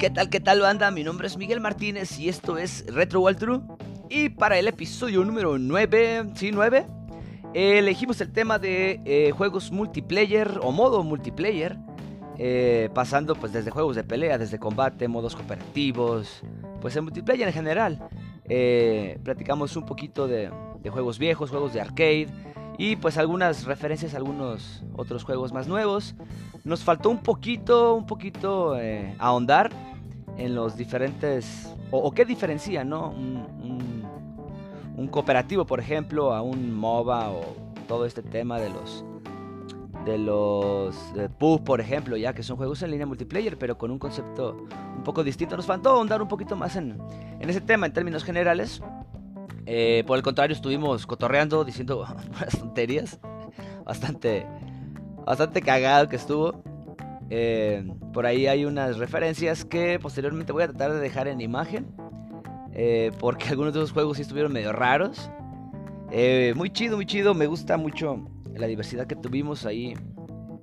¿Qué tal, qué tal banda? Mi nombre es Miguel Martínez y esto es Retro True. Y para el episodio número 9, sí, 9, elegimos el tema de eh, juegos multiplayer o modo multiplayer. Eh, pasando pues desde juegos de pelea, desde combate, modos cooperativos, pues el multiplayer en general. Eh, platicamos un poquito de, juegos viejos, juegos de arcade y pues algunas referencias a algunos otros juegos más nuevos. Nos faltó un poquito, un poquito ahondar en los diferentes, o, qué diferencia, ¿no? Un, cooperativo, por ejemplo, a un MOBA o todo este tema de los de los de PUB, por ejemplo, ya que son juegos en línea multiplayer, pero con un concepto un poco distinto. Nos faltó ahondar un poquito más en, en ese tema en términos generales. Eh, por el contrario, estuvimos cotorreando, diciendo tonterías. Bastante, bastante cagado que estuvo. Eh, por ahí hay unas referencias que posteriormente voy a tratar de dejar en imagen. Eh, porque algunos de esos juegos sí estuvieron medio raros. muy chido, muy chido. Me gusta mucho la diversidad que tuvimos ahí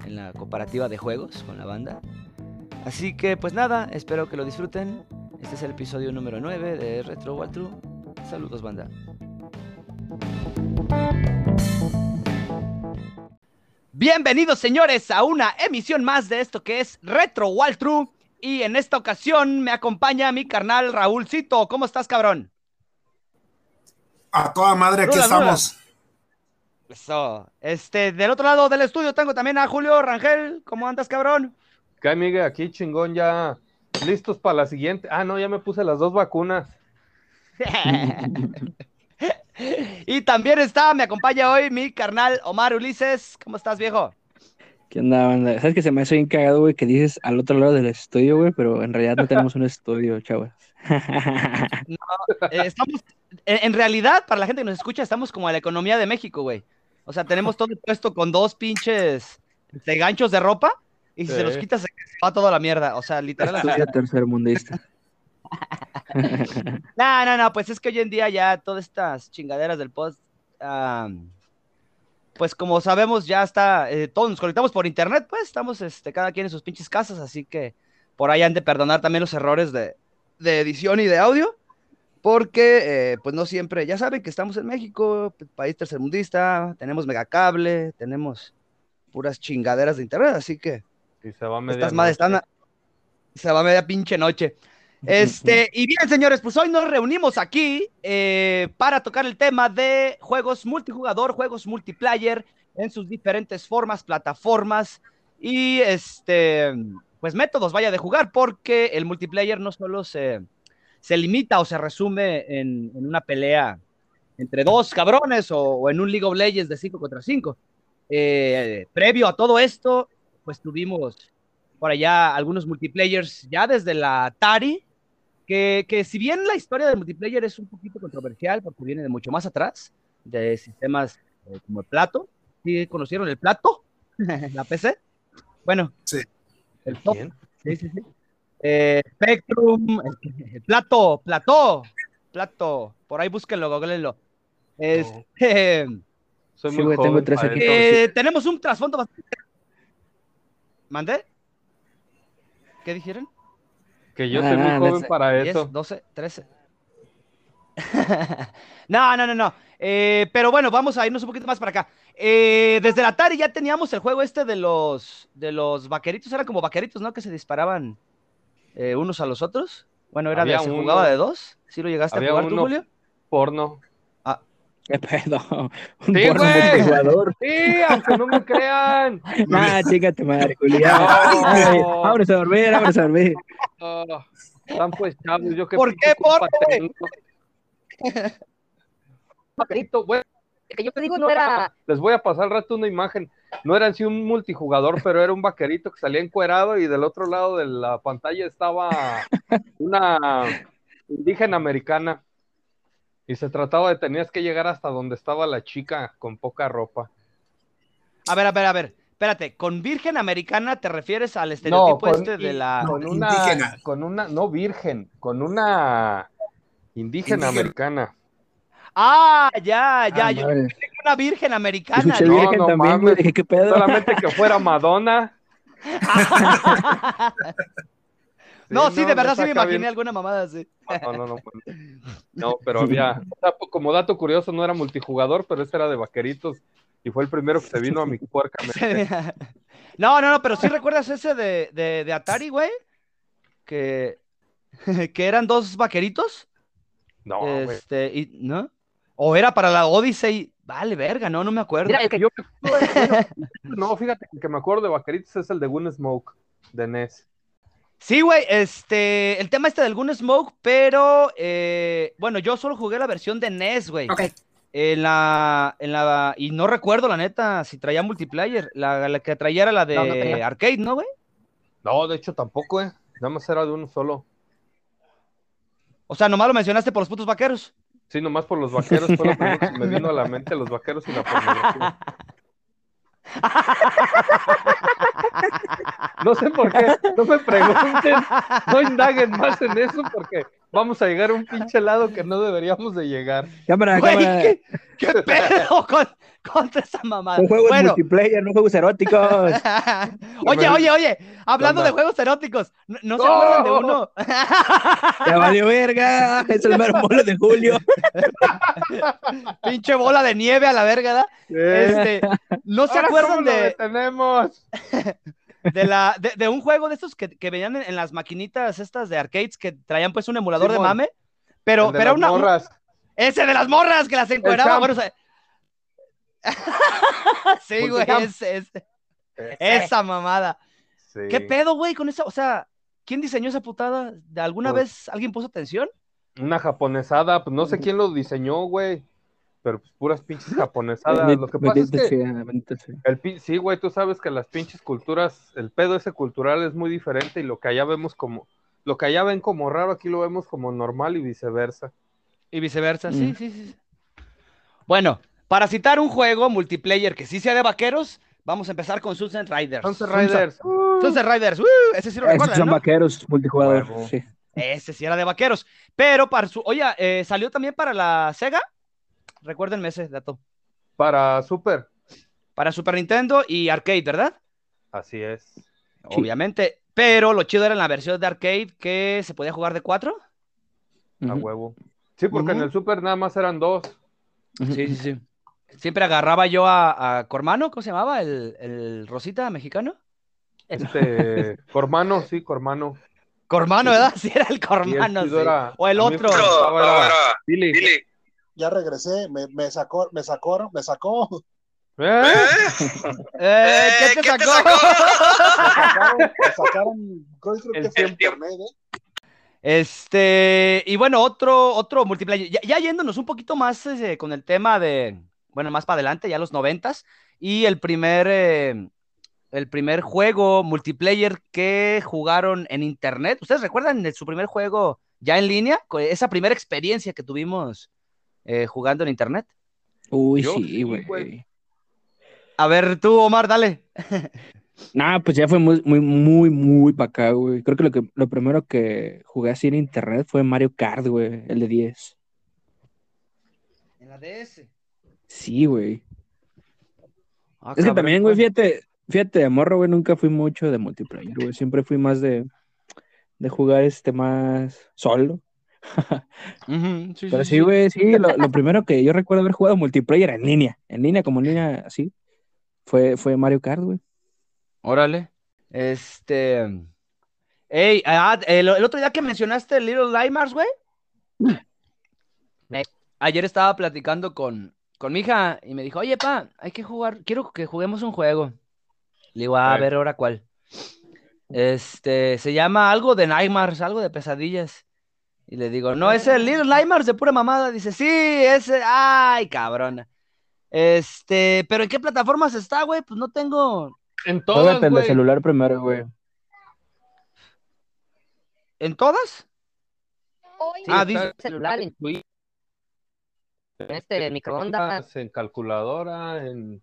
en la cooperativa de juegos con la banda. Así que pues nada, espero que lo disfruten. Este es el episodio número 9 de Retro Waltru. Saludos, banda. Bienvenidos, señores, a una emisión más de esto que es Retro Waltru. Y en esta ocasión me acompaña mi carnal Raúlcito. ¿Cómo estás, cabrón? A toda madre, aquí estamos. Eso. Este, del otro lado del estudio tengo también a Julio Rangel. ¿Cómo andas, cabrón? ¿Qué, Miguel? Aquí chingón, ya listos para la siguiente. Ah, no, ya me puse las dos vacunas. y también está, me acompaña hoy mi carnal Omar Ulises. ¿Cómo estás, viejo? ¿Qué onda, banda? ¿Sabes que se me hace bien cagado, güey, que dices al otro lado del estudio, güey? Pero en realidad no tenemos un estudio, chavos. no, eh, estamos, en, realidad, para la gente que nos escucha, estamos como a la economía de México, güey. O sea, tenemos todo puesto con dos pinches de este, ganchos de ropa y si se los quitas se va toda la mierda. O sea, literal. tercer mundista. no, no, no, pues es que hoy en día ya todas estas chingaderas del post, pues como sabemos ya está, eh, todos nos conectamos por internet, pues estamos este, cada quien en sus pinches casas, así que por ahí han de perdonar también los errores de, edición y de audio, porque eh, pues no siempre, ya saben que estamos en México, país tercermundista, tenemos megacable, tenemos puras chingaderas de internet, así que... Y se va media se va media pinche noche. Este, y bien, señores, pues hoy nos reunimos aquí eh, para tocar el tema de juegos multijugador, juegos multiplayer en sus diferentes formas, plataformas y este, pues métodos, vaya de jugar, porque el multiplayer no solo se, se limita o se resume en, una pelea entre dos cabrones o, en un League of Legends de 5 contra 5. Eh, previo a todo esto, pues tuvimos por allá algunos multiplayers ya desde la Atari que, si bien la historia del multiplayer es un poquito controversial porque viene de mucho más atrás, de sistemas eh, como el Plato, ¿sí conocieron el Plato? ¿La PC? Bueno, sí. El top. Sí, sí, sí. Eh, Spectrum, el, Plato, Plato, Plato, por ahí búsquenlo, googleenlo. Este, Soy muy joven eh, tenemos un trasfondo bastante... ¿Mandé? ¿Qué dijeron? Que yo soy muy joven para eso. 12, 13. no, no, no, no. Eh, pero bueno, vamos a irnos un poquito más para acá. Eh, desde la Atari ya teníamos el juego este de los de los vaqueritos, eran como vaqueritos, ¿no? Que se disparaban eh, unos a los otros. Bueno, era de, se jugaba de dos. ¿Sí lo llegaste a jugar tú, Julio? Porno. ¿Qué pedo? Un sí, porno multijugador. Sí, aunque no me crean. Nah, chingate madre, Julián. No. Ábrese a dormir, ábrese a dormir. Están pues chavos, yo que ¿Por qué porno? bueno, que yo te digo no era. Les voy a pasar al rato una imagen. No era en sí un multijugador, pero era un vaquerito que salía encuerado y del otro lado de la pantalla estaba una indígena americana. Y se trataba de tenías que llegar hasta donde estaba la chica con poca ropa. A ver, a ver, a ver. Espérate, ¿con virgen americana te refieres al estereotipo este de la con una, indígena? Con una, no virgen, con una indígena, americana. Ah, ya, ya, ah, yo una virgen americana. ¿no? Virgen no, también, mames, dije, ¿qué pedo? Solamente que fuera Madonna. no, sí, de verdad sí me imaginé bien- alguna mamada así. No, no, no. pues, No, pero había. o sea, como dato curioso, no era multijugador, pero ese era de vaqueritos. Y fue el primero que se vino a mi puerca. No, no, no, pero sí recuerdas ese de, de, de Atari, güey. Que, que eran dos vaqueritos. No, güey. este, y, ¿no? O era para la Odyssey. Vale, verga, no, no me acuerdo. Mira, que yo me acuerdo, bueno, no, fíjate, el que me acuerdo de vaqueritos es el de Gunsmoke, de E NES. Sí, güey, este, el tema este del Gunsmoke, pero, eh, bueno, yo solo jugué la versión de NES, güey. Ok. En la, en la, y no recuerdo, la neta, si traía multiplayer. La, la que traía era la de No, no tenía. arcade, ¿no, güey? No, de hecho tampoco, eh. Nada más era de uno solo. O sea, nomás lo mencionaste por los putos vaqueros. Sí, nomás por los vaqueros fue lo primero que me vino a la mente, los vaqueros y la pornografía. No sé por qué, no me pregunten, no indaguen más en eso porque vamos a llegar a un pinche lado que no deberíamos de llegar. Cámara, Güey, cámara. ¿qué, qué pedo con, contra esa mamada? Son juegos Bueno, multiplayer, no juegos eróticos. oye, oye, oye, hablando de juegos eróticos, ¿no, no se ¡No! acuerdan de uno? Ya valió verga. Es el mero mole de Julio. Pinche bola de nieve a la verga, ¿da? Este, ¿no se Ahora, acuerdan ¿cómo lo de, detenemos? de, la, de, de un juego de estos que, que venían en, en las maquinitas estas de arcades que traían pues un emulador de mame? Pero, pero las una, un- morras. ese de las morras que las encueraban. Bueno, o sea- sí, güey, Multicamp. ese- ese- esa mamada. Sí. ¿Qué pedo, güey, con esa? O sea, ¿quién diseñó esa putada? ¿De alguna Pues- vez alguien puso atención? Una japonesada, pues no sé quién lo diseñó, güey. Pero pues puras pinches japonesadas. Lo que pasa es que el sí, güey, tú sabes que las pinches culturas, el pedo ese cultural es muy diferente y lo que allá vemos como, lo que allá ven como raro, aquí lo vemos como normal y viceversa. Y viceversa, sí, Mm. sí, sí. Bueno, para citar un juego multiplayer que sí sea de vaqueros, vamos a empezar con Sunset Riders. Sunset Riders. uh, Sunset Riders, ¡uh! ese sí lo Esos recuerdan, son ¿no? vaqueros multijugador. Sí. Ese sí era de vaqueros. Pero para su. Oye, eh, salió también para la Sega. Recuérdenme ese dato. para Super. Para Super Nintendo y arcade, ¿verdad? Así es. Sí. Obviamente. Pero lo chido era en la versión de arcade que se podía jugar de cuatro. A huevo. Sí, porque en el Super nada más eran dos. Sí, sí, sí. Siempre agarraba yo a, a Cormano, ¿cómo se llamaba? El, el Rosita mexicano. Este, Cormano, sí, Cormano. Cormano, ¿verdad? Sí, era el Cormano. sí. era- O el otro. me gustaba era Billy. Ya regresé, me, me sacó, me sacó, me sacó. ¿Eh? Eh, ¿Qué te sacó? Me sacaron, me sacaron, creo, creo El que fue tiempo. internet, ¿eh? Este, y bueno, otro, otro multiplayer. Ya, ya yéndonos un poquito más eh, con el tema de, bueno, más para adelante, ya los noventas, y el primer, eh, el primer juego multiplayer que jugaron en internet. ¿Ustedes recuerdan de su primer juego ya en línea? Esa primera experiencia que tuvimos eh, jugando en internet. Uy, Yo sí, güey. A ver, tú, Omar, dale. Nah, pues ya fue muy, muy, muy, muy para acá, güey. Creo que lo, que lo primero que jugué así en internet fue Mario Kart, güey, el de 10. En la DS. Sí, güey. Ah, Es que también, güey, fíjate, fíjate, de morro, güey, nunca fui mucho de multiplayer, güey. Siempre fui más de, de jugar este más solo. Sí, Pero sí, güey, sí, lo, lo primero que yo recuerdo haber jugado multiplayer en línea, en línea, como en línea así, fue, fue Mario Kart, güey. Órale. Este. Ey, ah, el, el otro día que mencionaste Little Nightmares, güey. eh, ayer estaba platicando con, con mi hija y me dijo, oye, pa, hay que jugar, quiero que juguemos un juego. Le digo, "Ah, a ver, ahora cuál. Este, se llama algo de Nightmares, algo de pesadillas. Y le digo, no, es el Little Nightmares de pura mamada. Dice, sí, ese, ay, cabrona. Este, pero ¿en qué plataformas está, güey? Pues no tengo. En todas, el celular primero, güey. ¿En todas? Hoy Ah, en dice- celular, en Wii, este microondas. en calculadora, en...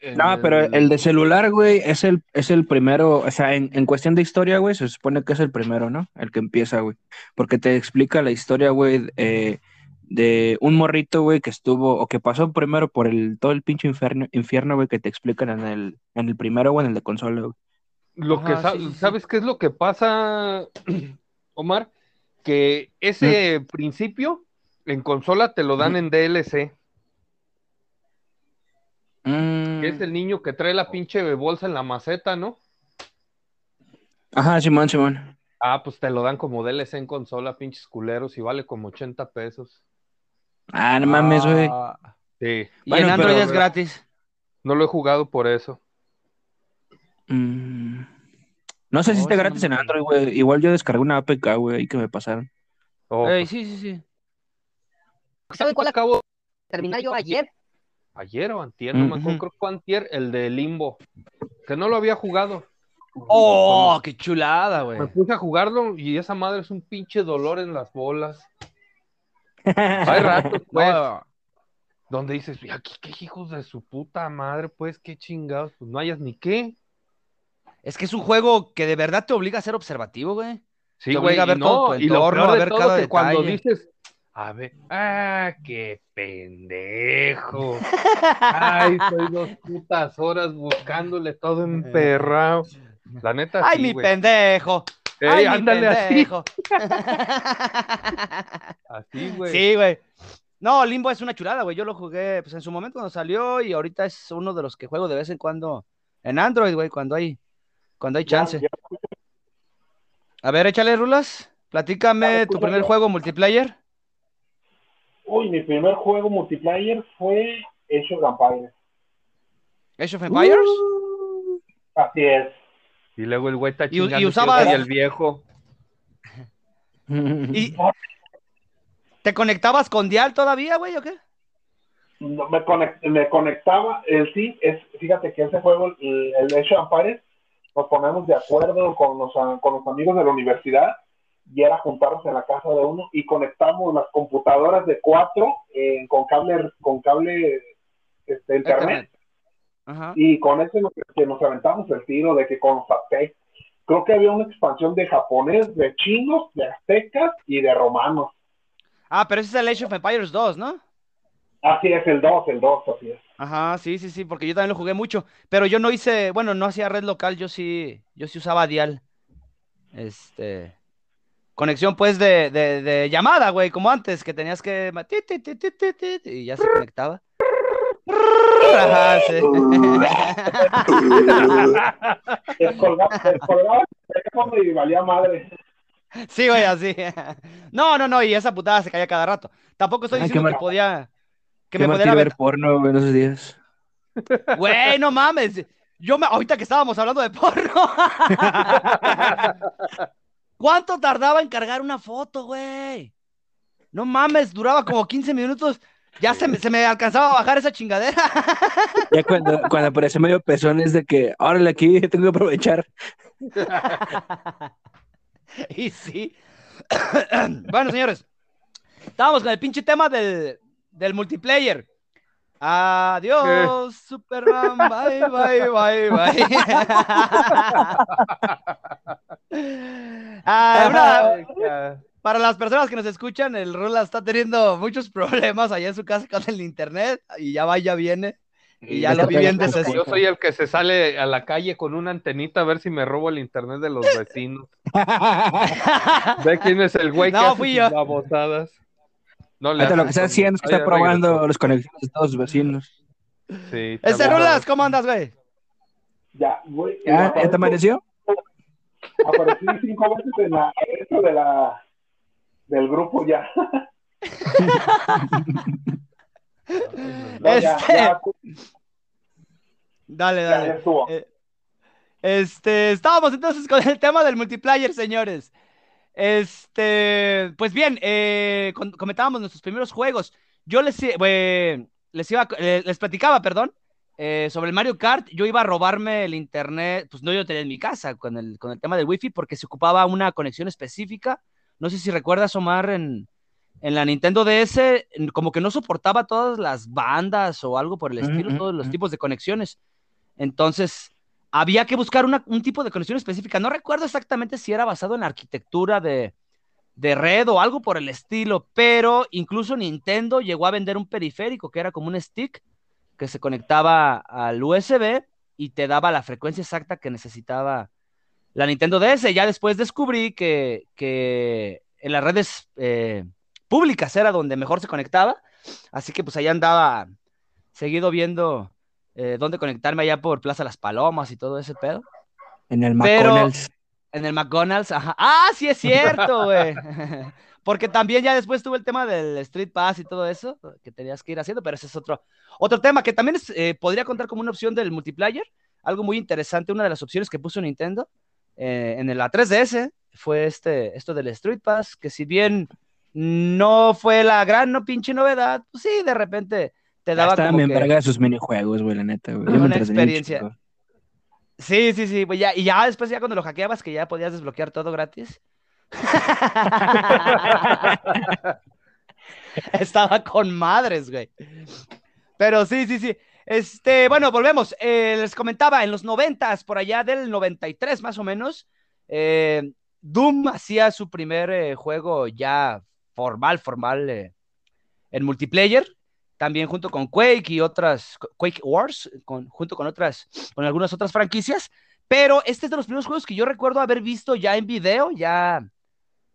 en No, pero el- de celular, güey, es el, es el primero, o sea, en, en cuestión de historia, güey, se supone que es el primero, ¿no? El que empieza, güey. Porque te explica la historia, güey, eh, de un morrito, güey, que estuvo, o que pasó primero por el, todo el pinche infierno, infierno, güey, que te explican en el, en el primero, güey, en el de consola, güey. Lo que Ajá, sa- sí, sí, sí. ¿Sabes qué es lo que pasa, Omar? Que ese principio en consola te lo dan en DLC. Mm. Que es el niño que trae la pinche bolsa en la maceta, ¿no? Ajá, Simón, Simón. Ah, pues te lo dan como DLC en consola, pinches culeros, y vale como 80 pesos. Ah, no mames, güey. Ah, Sí, y Bueno, en Android pero- es gratis. no lo he jugado por eso. Mm. No sé si está no gratis me en. Android, güey. Igual yo descargué una APK, güey, ahí que me pasaron. Oh, pues, sí, sí, sí. ¿Saben cuál acabo de terminar yo ayer? ayer o antier, no me acuerdo, creo que fue antier, el de Limbo, que no lo había jugado. Oh, qué chulada, güey. Me puse a jugarlo y esa madre es un pinche dolor en las bolas. Hay ratos, pues, No, donde dices, "Y aquí qué hijos de su puta madre, pues, qué chingados, pues no hayas ni qué. es que es un juego que de verdad te obliga a ser observativo, güey. Sí, güey, y ver todo no, y lo peor a de ver todo cada que cuando detalle. dices, a ver, ah, qué pendejo. Ay, estoy dos putas horas buscándole todo emperrado. La neta, Ay, sí, mi pendejo. Ey, Ay, mi ándale así, pendejo. así, güey. Sí, güey. No, Limbo es una chulada, güey. Yo lo jugué pues, en su momento cuando salió y ahorita es uno de los que juego de vez en cuando en Android, güey, cuando hay, cuando hay chance. Ya- A ver, échale, Rulas. Platícame tu primer juego multiplayer. Uy, mi primer juego multiplayer fue Age of Empires. Age of Empires. Así es. Y luego el güey está Y- y chingando que yo usabas- soy el viejo. ¿Y te conectabas con Dial todavía, güey, o qué? No, me, conect- me conectaba, el sí, es, fíjate que ese juego, el, el Age of Empires, nos ponemos de acuerdo con los, con los amigos de la universidad y era juntarnos en la casa de uno y conectamos las computadoras de cuatro eh, con cable, con cable este, internet. Ajá. y con eso nos, que nos aventamos el tiro de que con los aztecas, creo que había una expansión de japonés, de chinos, de aztecas y de romanos. Ah, pero ese es el Age of Empires 2, ¿no? Así es, el 2, el 2, así es. Ajá, sí, sí, sí, porque yo también lo jugué mucho, pero yo no hice, bueno, no hacía red local, yo sí, yo sí usaba Dial. Este, conexión pues de, de, de llamada, güey, como antes, que tenías que ma- ti, ti, ti, ti, ti, ti, y ya se conectaba. Ajá, sí. Descolgaba, descolgaba el teléfono y valía madre. Sí, güey, así. No, no, no, y esa putada se caía cada rato. Tampoco estoy Ay, diciendo que mal- podía, que Qué me tiro ver porno, en esos días. Güey, no mames. Yo me, ahorita que estábamos hablando de porno. ¿Cuánto tardaba en cargar una foto, güey? No mames, duraba como 15 minutos. Ya se me, se me alcanzaba a bajar esa chingadera. Ya cuando, cuando aparece medio pezón es de que, órale, aquí tengo que aprovechar. y sí. bueno, señores. Estábamos con el pinche tema del, del multiplayer. Adiós, Superman. Bye, bye, bye, bye. Ah, una- para las personas que nos escuchan, el Rula está teniendo muchos problemas allá en su casa con el internet y ya va, ya viene. Y ya Ya lo está vi bien pegando desesperado. Yo soy el que se sale a la calle con una antenita a ver si me robo el internet de los vecinos. Ve quién es el güey que No, hace fui yo. babosadas. No le Ahorita lo que está haciendo es que está probando regresó. las conexiones de todos sus vecinos. Sí, está Rulas, ¿cómo andas, güey? Ya, güey. ¿Ya? ¿Ya te amaneció? Aparecí cinco veces en la, dentro de la, del grupo ya. No, Este- ya, Dale, ya, ya dale. estuvo. Eh, Este, estábamos entonces con el tema del multiplayer, señores. Este, pues bien, eh, comentábamos nuestros primeros juegos. Yo les, eh, les iba, eh, les platicaba, perdón, eh, sobre el Mario Kart. Yo iba a robarme el internet, pues no yo tenía en mi casa con el, con el tema del wifi porque se ocupaba una conexión específica. No sé si recuerdas, Omar, en, en la Nintendo DS, como que no soportaba todas las bandas o algo por el estilo, todos los tipos de conexiones. Entonces, había que buscar un tipo de conexión específica. No recuerdo exactamente si era basado en la arquitectura de, red o algo por el estilo, pero incluso Nintendo llegó a vender un periférico que era como un stick que se conectaba al USB y te daba la frecuencia exacta que necesitaba la Nintendo DS. Ya después descubrí que, que en las redes eh, públicas era donde mejor se conectaba. Así que pues allá andaba seguido viendo eh, dónde conectarme allá por Plaza Las Palomas y todo ese pedo. En el Pero- McDonald's. En el McDonald's, ajá. Ah, sí es cierto, güey. Porque también ya después tuve el tema del Street Pass y todo eso, que tenías que ir haciendo, pero ese es otro, otro tema que también es, eh, podría contar como una opción del multiplayer. Algo muy interesante, una de las opciones que puso Nintendo eh, en la 3DS fue este, esto del Street Pass, que si bien no fue la gran no pinche novedad, pues sí, de repente te daba estaban como que- sus minijuegos, güey, la neta, güey. Una experiencia. Sí, sí, sí, pues ya, y ya después ya cuando lo hackeabas que ya podías desbloquear todo gratis. Estaba con madres, güey. Pero sí, sí, sí. Este, bueno, volvemos. Eh, les comentaba, en los noventas, por allá del 93 más o menos, eh, Doom hacía su primer eh, juego ya formal, formal en multiplayer. También junto con Quake y otras, Quake Wars, con, junto con otras, con algunas otras franquicias. Pero este es de los primeros juegos que yo recuerdo haber visto ya en video, ya,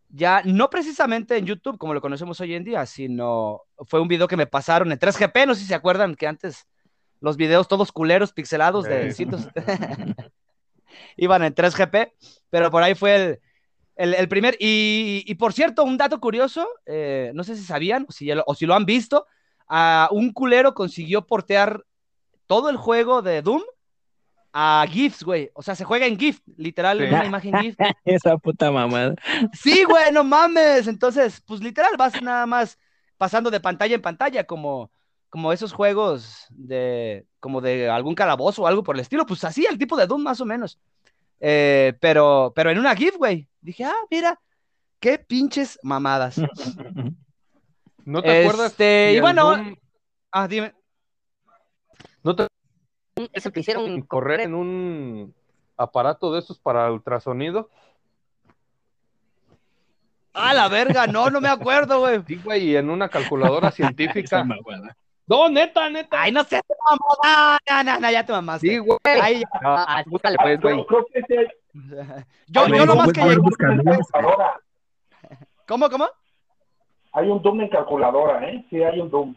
ya, no precisamente en YouTube como lo conocemos hoy en día, sino fue un video que me pasaron en 3GP, no sé si se acuerdan que antes los videos todos culeros, pixelados de Sí. cientos, iban en 3GP, pero por ahí fue el, el, el primer, y, y, por cierto, un dato curioso, eh, no sé si sabían o si, ya lo, o si lo han visto, a un culero consiguió portear todo el juego de Doom a GIFs, güey. O sea, se juega en GIF, literal, Sí. en una imagen GIF. Esa puta mamada. Sí, güey, no mames. Entonces, pues literal, vas nada más pasando de pantalla en pantalla, como, como esos juegos de, como de algún calabozo o algo por el estilo. Pues así, el tipo de Doom, más o menos. Eh, pero, pero en una GIF, güey. Dije, ah, mira, qué pinches mamadas. ¿No te acuerdas? Este, si y bueno, ah, dime. ¿No te Eso que hicieron correr en un aparato de esos para ultrasonido? Ah, la verga, no, no me acuerdo, güey. Sí, güey, y en una calculadora científica. mamada. No, neta, neta. Ay, no sé, mamá. No, no, no, ya te mamaste. Sí, güey. Ay, ya. Ah, búscale pues, güey. Yo Yo, nomás que. ¿Cómo, cómo? Hay un Doom en calculadora, ¿eh? Sí, hay un Doom.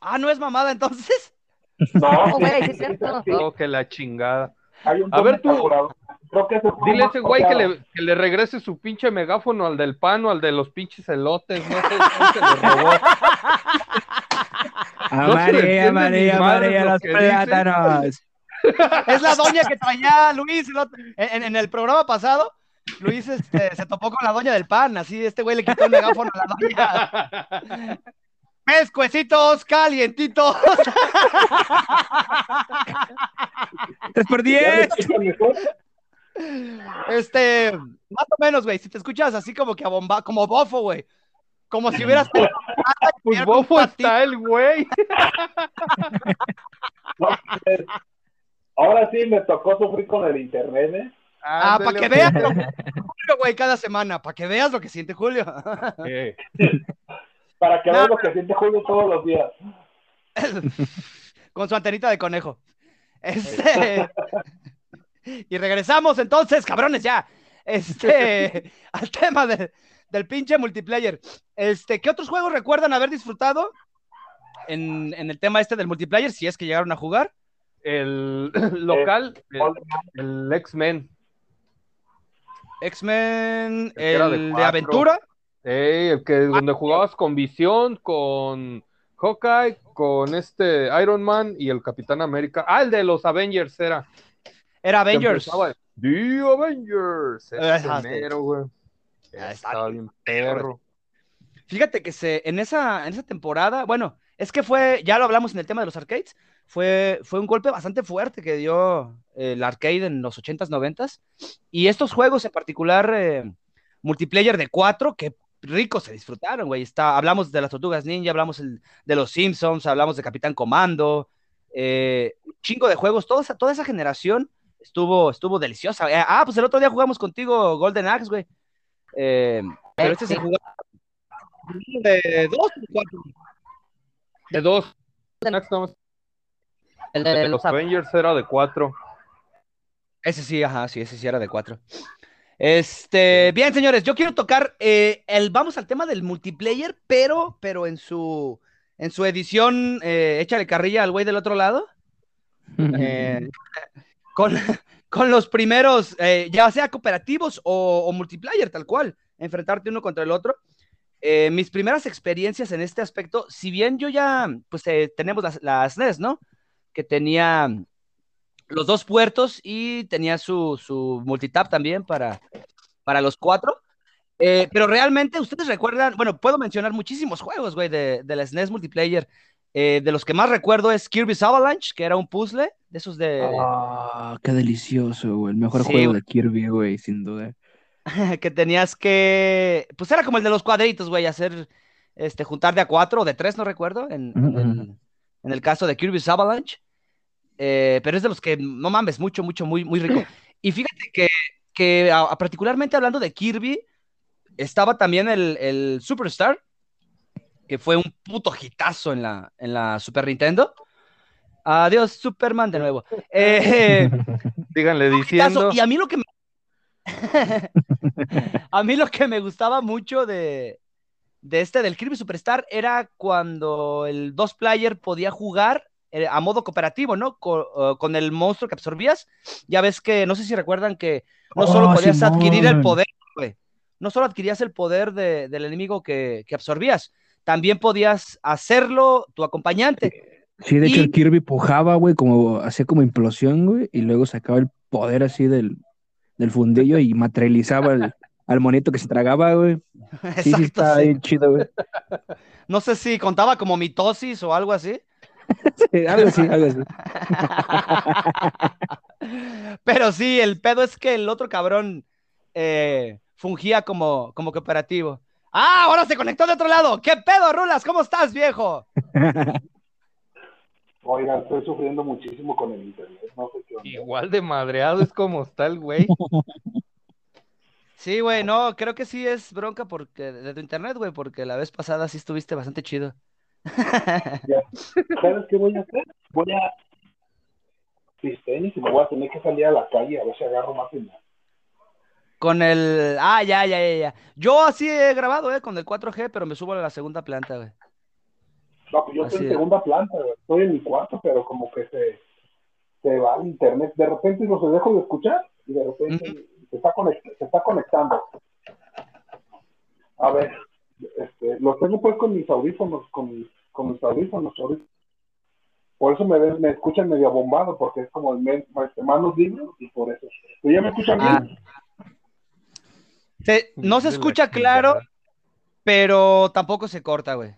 Ah, no es mamada entonces. No, No, güey, sí es cierto. sí, No, que la chingada. hay un A Doom ver, en tú, calculadora. Creo que Dile a ese güey que le, que le regrese su pinche megáfono al del pan o al de los pinches elotes. No sé quién se lo robó. Amarilla, amarilla, amarilla, lo los plátanos. Es la doña que traía Luis en el programa pasado. Luis este, se topó con la doña del pan, así este güey le quitó el megáfono a la doña. Pescuecitos calientitos. ¡Tres por ¿Ya me diez! escuchan mejor? Este, más o menos, güey, si te escuchas así como que a bomba, como bofo, güey. Como si hubieras Pues bofo está el güey. No, Ahora sí me tocó sufrir con el internet, ¿eh? Ah, para Ándale, que veas lo que Julio, güey, cada semana, para que veas lo que siente Julio. Eh, Para que veas lo que siente Julio todos los días. Con su antenita de conejo. Este. Y regresamos entonces, cabrones, ya. Este, al tema de- del pinche multiplayer. Este, ¿qué otros juegos recuerdan haber disfrutado en, en el tema este del multiplayer? Si es que llegaron a jugar. el local, el, el X-Men. X-Men, El de aventura. Ey, el que donde jugabas con Visión, con Hawkeye, con este Iron Man y el Capitán América. Ah, el de los Avengers era. Era Avengers. The Avengers. Mero, güey. Estaba bien perro. Fíjate que se, en, esa, en esa temporada, bueno, es que fue, ya lo hablamos en el tema de los arcades, fue, fue un golpe bastante fuerte que dio el arcade en los 80s, 90s. Y estos juegos en particular, eh, multiplayer de 4, que ricos se disfrutaron, güey. Está, hablamos de las Tortugas Ninja, hablamos el- de los Simpsons, hablamos de Capitán Comando, eh, un chingo de juegos, toda esa, toda esa generación estuvo, estuvo deliciosa. Eh, ah, pues el otro día jugamos contigo Golden Axe, güey. Eh, pero este se jugaba de dos o cuatro. De dos. El de de los los Avengers era de cuatro. Ese sí, ajá, sí, ese sí era de 4. Este, bien, señores, yo quiero tocar eh, el, vamos al tema del multiplayer, pero, pero en su, en su edición, eh, échale carrilla al güey del otro lado. Eh, con, con los primeros, eh, ya sea cooperativos o, o multiplayer, tal cual, enfrentarte uno contra el otro. Eh, mis primeras experiencias en este aspecto, si bien yo ya, pues eh, tenemos las, las NES, ¿no? Que tenía los dos puertos y tenía su, su multitap también para, para los cuatro. Eh, pero realmente, ustedes recuerdan, bueno, puedo mencionar muchísimos juegos, güey, de, de la SNES multiplayer. Eh, de los que más recuerdo es Kirby's Avalanche, que era un puzzle, de esos de... Ah, qué delicioso, güey. El mejor Sí, juego güey. de Kirby, güey, sin duda. que tenías que, pues era como el de los cuadritos, güey, hacer, este, juntar de a cuatro o de tres, no recuerdo, en, en en el caso de Kirby's Avalanche, Eh, pero es de los que, no mames, mucho, mucho, muy, muy rico. Y fíjate que, que a- a- particularmente hablando de Kirby, estaba también el, el Superstar, que fue un puto hitazo en la, en la Super Nintendo. Adiós, Superman, de nuevo. Eh, Díganle Hitazo. diciendo. Y a mí lo que me... a mí lo que me gustaba mucho de, de este del Kirby Superstar era cuando el dos player podía jugar eh, a modo cooperativo, ¿no? Co- eh, con el monstruo que absorbías. Ya ves que, no sé si recuerdan que no solo Oh, podías adquirir el Simón. poder, güey. No solo adquirías el poder de- del enemigo que, que absorbías, también podías hacerlo tu acompañante. Sí, de hecho Y- el Kirby pujaba, güey, como hacía como implosión, güey, y luego sacaba el poder así del, del fundillo y materializaba al, al monito que se tragaba, güey. Sí, sí, Exacto, está sí. bien chido, güey. No sé si contaba como mitosis o algo así. Sí, algo así, algo así. Pero sí, el pedo es que el otro cabrón eh, fungía como, como cooperativo. ¡Ah! Ahora se conectó de otro lado. ¿Qué pedo, Rulas? ¿Cómo estás, viejo? Oiga, estoy sufriendo muchísimo con el internet. No sé qué onda. Igual de madreado es como está el güey. Sí, güey, no, creo que sí es bronca porque, de tu internet, güey, porque la vez pasada sí estuviste bastante chido. ¿Sabes qué voy a hacer? Voy a mis tenis y me voy a tener que salir a la calle a ver si agarro más señal. Con el... Ah, ya, ya, ya, ya. Yo así he grabado, eh, con el 4G, pero me subo a la segunda planta, güey. No, pues yo estoy en es. segunda planta, güey. estoy en mi cuarto, pero como que se, se va al internet. De repente los dejo de escuchar y de repente se, está se está conectando. A ver, este, los tengo pues con mis audífonos, con mis, con mis audífonos. ahorita. Por eso me, ven- me escuchan medio bombado, porque es como el men- este, manos libres y por eso. ¿Pero ya me escuchan Ah. bien? Se- no se escucha claro, pero tampoco se corta, güey.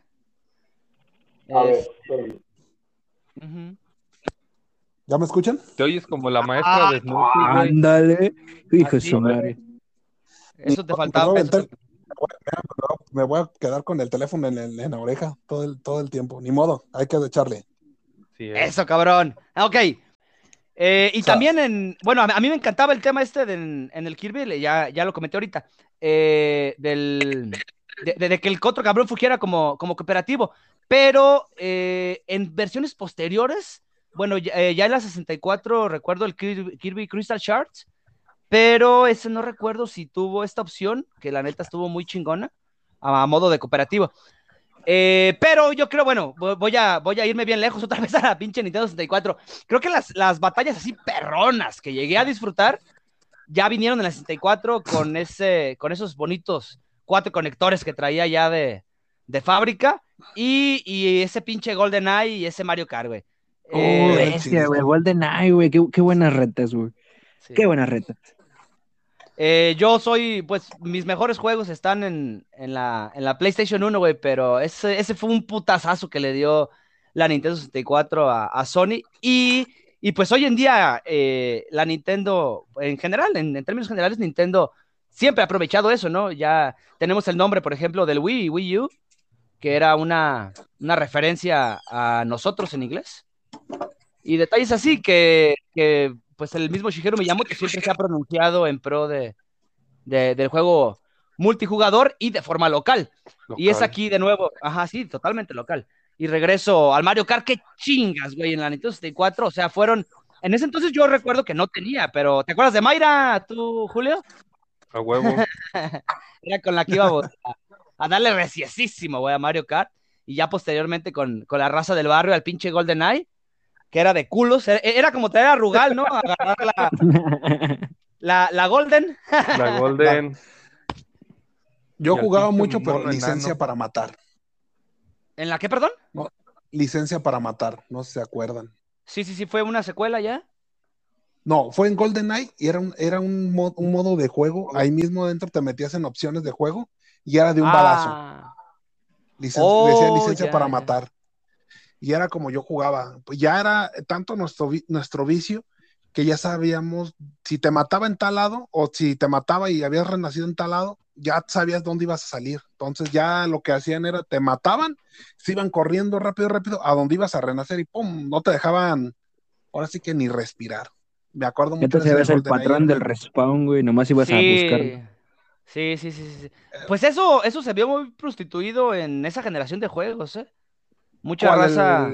A ver, espérenme. Ujú. ¿Ya me escuchan? Te oyes como la maestra Ah, de Snoopy. Ándale, hijo de. Eso te faltaba. eso- Me voy a quedar con el teléfono en, el- en la oreja todo el, todo el tiempo. Ni modo, hay que echarle. Sí, eh. Eso, cabrón. Ah, Ok. Eh, y O sea- también en, bueno, a, a mí me encantaba el tema este de en, en el Kirby, le- ya, ya lo comenté ahorita, eh, del, de, de- de que el otro cabrón fugiera como, como cooperativo, pero eh, en versiones posteriores, bueno, ya, eh, ya en la 64 recuerdo el Kirby, Kirby Crystal Shards, pero ese no recuerdo si tuvo esta opción, que la neta estuvo muy chingona, a, modo de cooperativo. Eh, pero yo creo, bueno, vo- voy a, voy a irme bien lejos otra vez a la pinche Nintendo 64. Creo que las, las batallas así perronas que llegué a disfrutar ya vinieron en la 64 con, ese, con esos bonitos cuatro conectores que traía ya de, de fábrica y, y ese pinche Golden Eye y ese Mario Kart, güey. Oh, Eh, bestia, güey, Golden Eye, güey, qué, qué buenas retas, güey. sí. Qué buenas retas. Eh, yo soy, pues, mis mejores juegos están en, la, PlayStation 1, güey, pero ese, fue un putazazo que le dio la Nintendo 64 a, a Sony. Y, y, pues hoy en día, eh, la Nintendo, en general, en, términos generales, Nintendo siempre ha aprovechado eso, ¿no? Ya tenemos el nombre, por ejemplo, del Wii, Wii U, que era una, referencia a nosotros en inglés. Y detalles así que, pues el mismo Shigeru Miyamoto siempre se ha pronunciado en pro de, de- del juego multijugador y de forma local. Y es aquí de nuevo, ajá, sí, totalmente local. Y regreso al Mario Kart, qué chingas, güey, en la Nintendo 64, o sea, fueron En ese entonces yo recuerdo que no tenía, pero ¿te acuerdas de Mayra, tú, Julio? A huevo. Era con la que íbamos a, a darle reciesísimo, güey, a Mario Kart. Y ya posteriormente con, con la raza del barrio al pinche Golden Eye, que era de culos. Era, era como traer a Rugal, ¿no? Agarrar la, la, la Golden. La Golden. Yo jugaba mucho, pero licencia enano. para matar. ¿En la qué, perdón? Licencia para matar, no se acuerdan. Sí, sí, sí, fue una secuela ya. No, fue en GoldenEye y era un, era un, un modo de juego. Ahí mismo dentro te metías en opciones de juego y era de un balazo. Ah, Licen- Oh, decía licencia ya, para ya. matar. Y era como yo jugaba. Pues ya era tanto nuestro, nuestro vicio que ya sabíamos si te mataba en tal lado o si te mataba y habías renacido en tal lado, ya sabías dónde ibas a salir. Entonces ya lo que hacían era te mataban, se iban corriendo rápido, rápido a donde ibas a renacer y pum, no te dejaban, ahora sí que ni respirar. Me acuerdo mucho ese sabes el patrón del respawn, güey. Nomás ibas a buscar. Sí, sí, sí, sí, sí. Pues eso, eso se vio muy prostituido en esa generación de juegos, ¿eh? Mucha ¿Cuál? raza.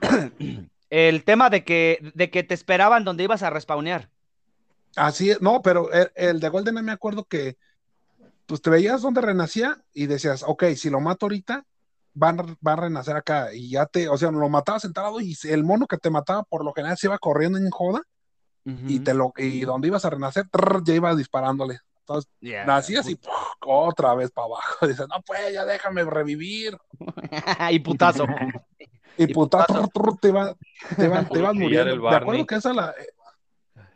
El- tema de que, de que te esperaban donde ibas a respawnear. Así es, no, pero el, el de Golden me acuerdo que pues te veías donde renacía y decías, ok, si lo mato ahorita, van, a- va a renacer acá. Y ya te, o sea, lo matabas sentado y el mono que te mataba por lo general se iba corriendo en joda y te lo, y donde ibas a renacer, trrr, ya iba disparándole. Entonces, Ya, nacías y ¡puf! otra vez para abajo. Dices, no pues, ya déjame revivir. y putazo. Y Y puta, putazo. te iban, te iban, te Por muriendo. el De acuerdo que esa la,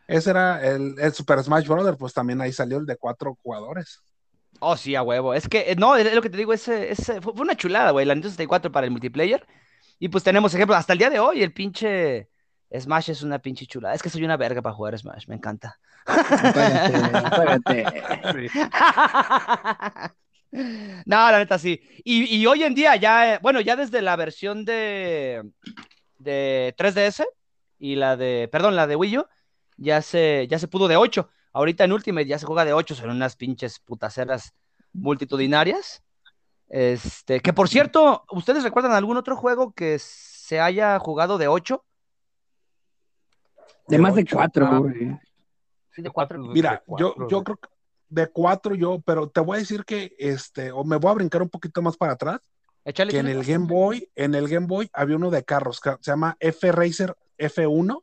ese era el, el Super Smash Brother, pues también ahí salió el de cuatro jugadores. Oh, sí, a huevo. Es que, eh, no, es lo que te digo, ese, ese fue, fue una chulada, güey, la Nintendo 64 para el multiplayer. Y pues tenemos ejemplos, hasta el día de hoy, el pinche Smash es una pinche chulada. Es que soy una verga para jugar Smash, me encanta. Apágate, apágate. Sí. No, la neta sí. Y, y hoy en día ya, eh, bueno, ya desde la versión de, de 3DS y la de, perdón, la de Wii U, ya se, ya se pudo de 8. Ahorita en Ultimate ya se juega de 8, son unas pinches putaceras multitudinarias. Este, que por cierto, ¿ustedes recuerdan algún otro juego que se haya jugado de 8? De más de cuatro, güey. Sí, de 4. Mira, De yo, cuatro, yo creo que de cuatro yo, pero te voy a decir que este, o me voy a brincar un poquito más para atrás, Échale, que en el Game Boy, en el Game Boy había uno de carros, que se llama F Racer F1,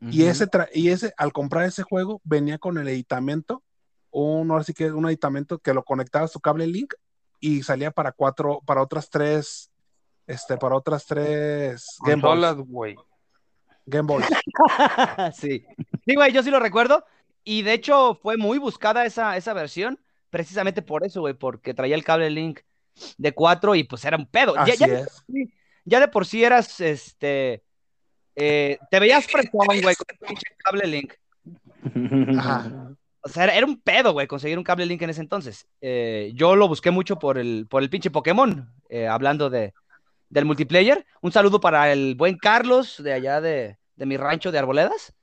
y ese, tra- y ese, al comprar ese juego, venía con el editamento, un, ahora sí que un editamento que lo conectaba a su cable link y salía para cuatro, para otras tres, este, para otras tres Game Boys. Consolas, güey. Game Boys. sí. Sí, güey, yo sí lo recuerdo. Y de hecho fue muy buscada esa, esa versión, precisamente por eso, güey, porque traía el cable link de 4 y pues era un pedo. Ya, Así ya, es. ya de por sí eras, este, eh, te veías fresón, güey, con el pinche cable link. Ajá. O sea, era, era un pedo, güey, conseguir un cable link en ese entonces. Eh, yo lo busqué mucho por el, por el pinche Pokémon, eh, hablando de, del multiplayer. Un saludo para el buen Carlos de allá de, de mi rancho de Arboledas,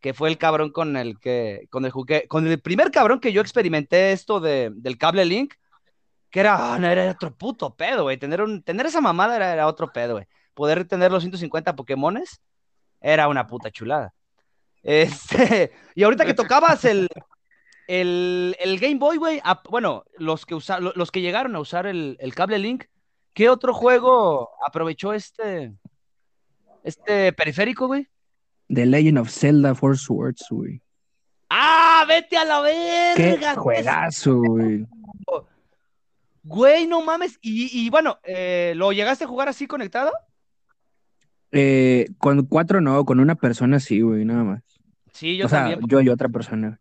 que fue el cabrón con el que, con el con el primer cabrón que yo experimenté esto de, del cable link, que era, ah, era otro puto pedo, güey. Tener, tener esa mamada era, era otro pedo, güey. Poder tener los 150 Pokémones era una puta chulada. Este, y ahorita que tocabas el, el, el Game Boy, güey, bueno, los que, usa- lo- los que llegaron a usar el cable Link, ¿qué otro juego aprovechó este, este periférico, güey? The Legend of Zelda Four Swords, güey. ¡Ah, vete a la Qué verga! juegazo, güey. Güey, no mames. Y, y bueno, eh, ¿lo llegaste a jugar así conectado? Eh, con cuatro no, con una persona sí, güey, nada más. Sí, yo o sea, yo y otra persona.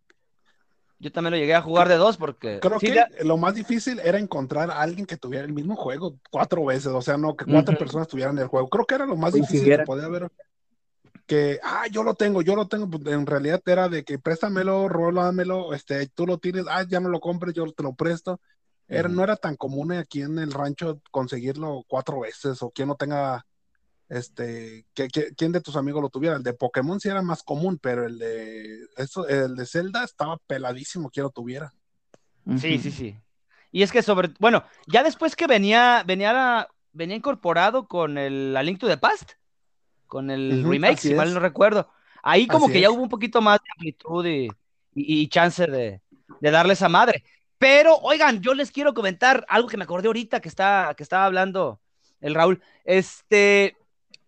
Yo también lo llegué a jugar de dos porque... Creo sí, que ya- lo más difícil era encontrar a alguien que tuviera el mismo juego cuatro veces, o sea, no que cuatro Ujú. personas tuvieran el juego. Creo que era lo más difícil que podía haber. Que, ah, yo lo tengo, yo lo tengo. Pues, en realidad era de que préstamelo, rólamelo, este, tú lo tienes, ah, ya no lo compres, yo te lo presto. Era, Ujú. No era tan común aquí en el rancho conseguirlo cuatro veces o quien no tenga, este, que, que- quién de tus amigos lo tuviera. El de Pokémon sí era más común, pero el de, eso, el de Zelda estaba peladísimo quien lo tuviera. Sí, sí, sí. Y es que sobre, bueno, ya después que venía, venía, la- venía incorporado con el A Link to the Past, con el Ujú, remake, si mal es. no recuerdo. Ahí como Así que ya hubo un poquito más de amplitud y, y- y chance de, de darle esa madre. Pero, oigan, yo les quiero comentar algo que me acordé ahorita que, está, que estaba hablando el Raúl. Este,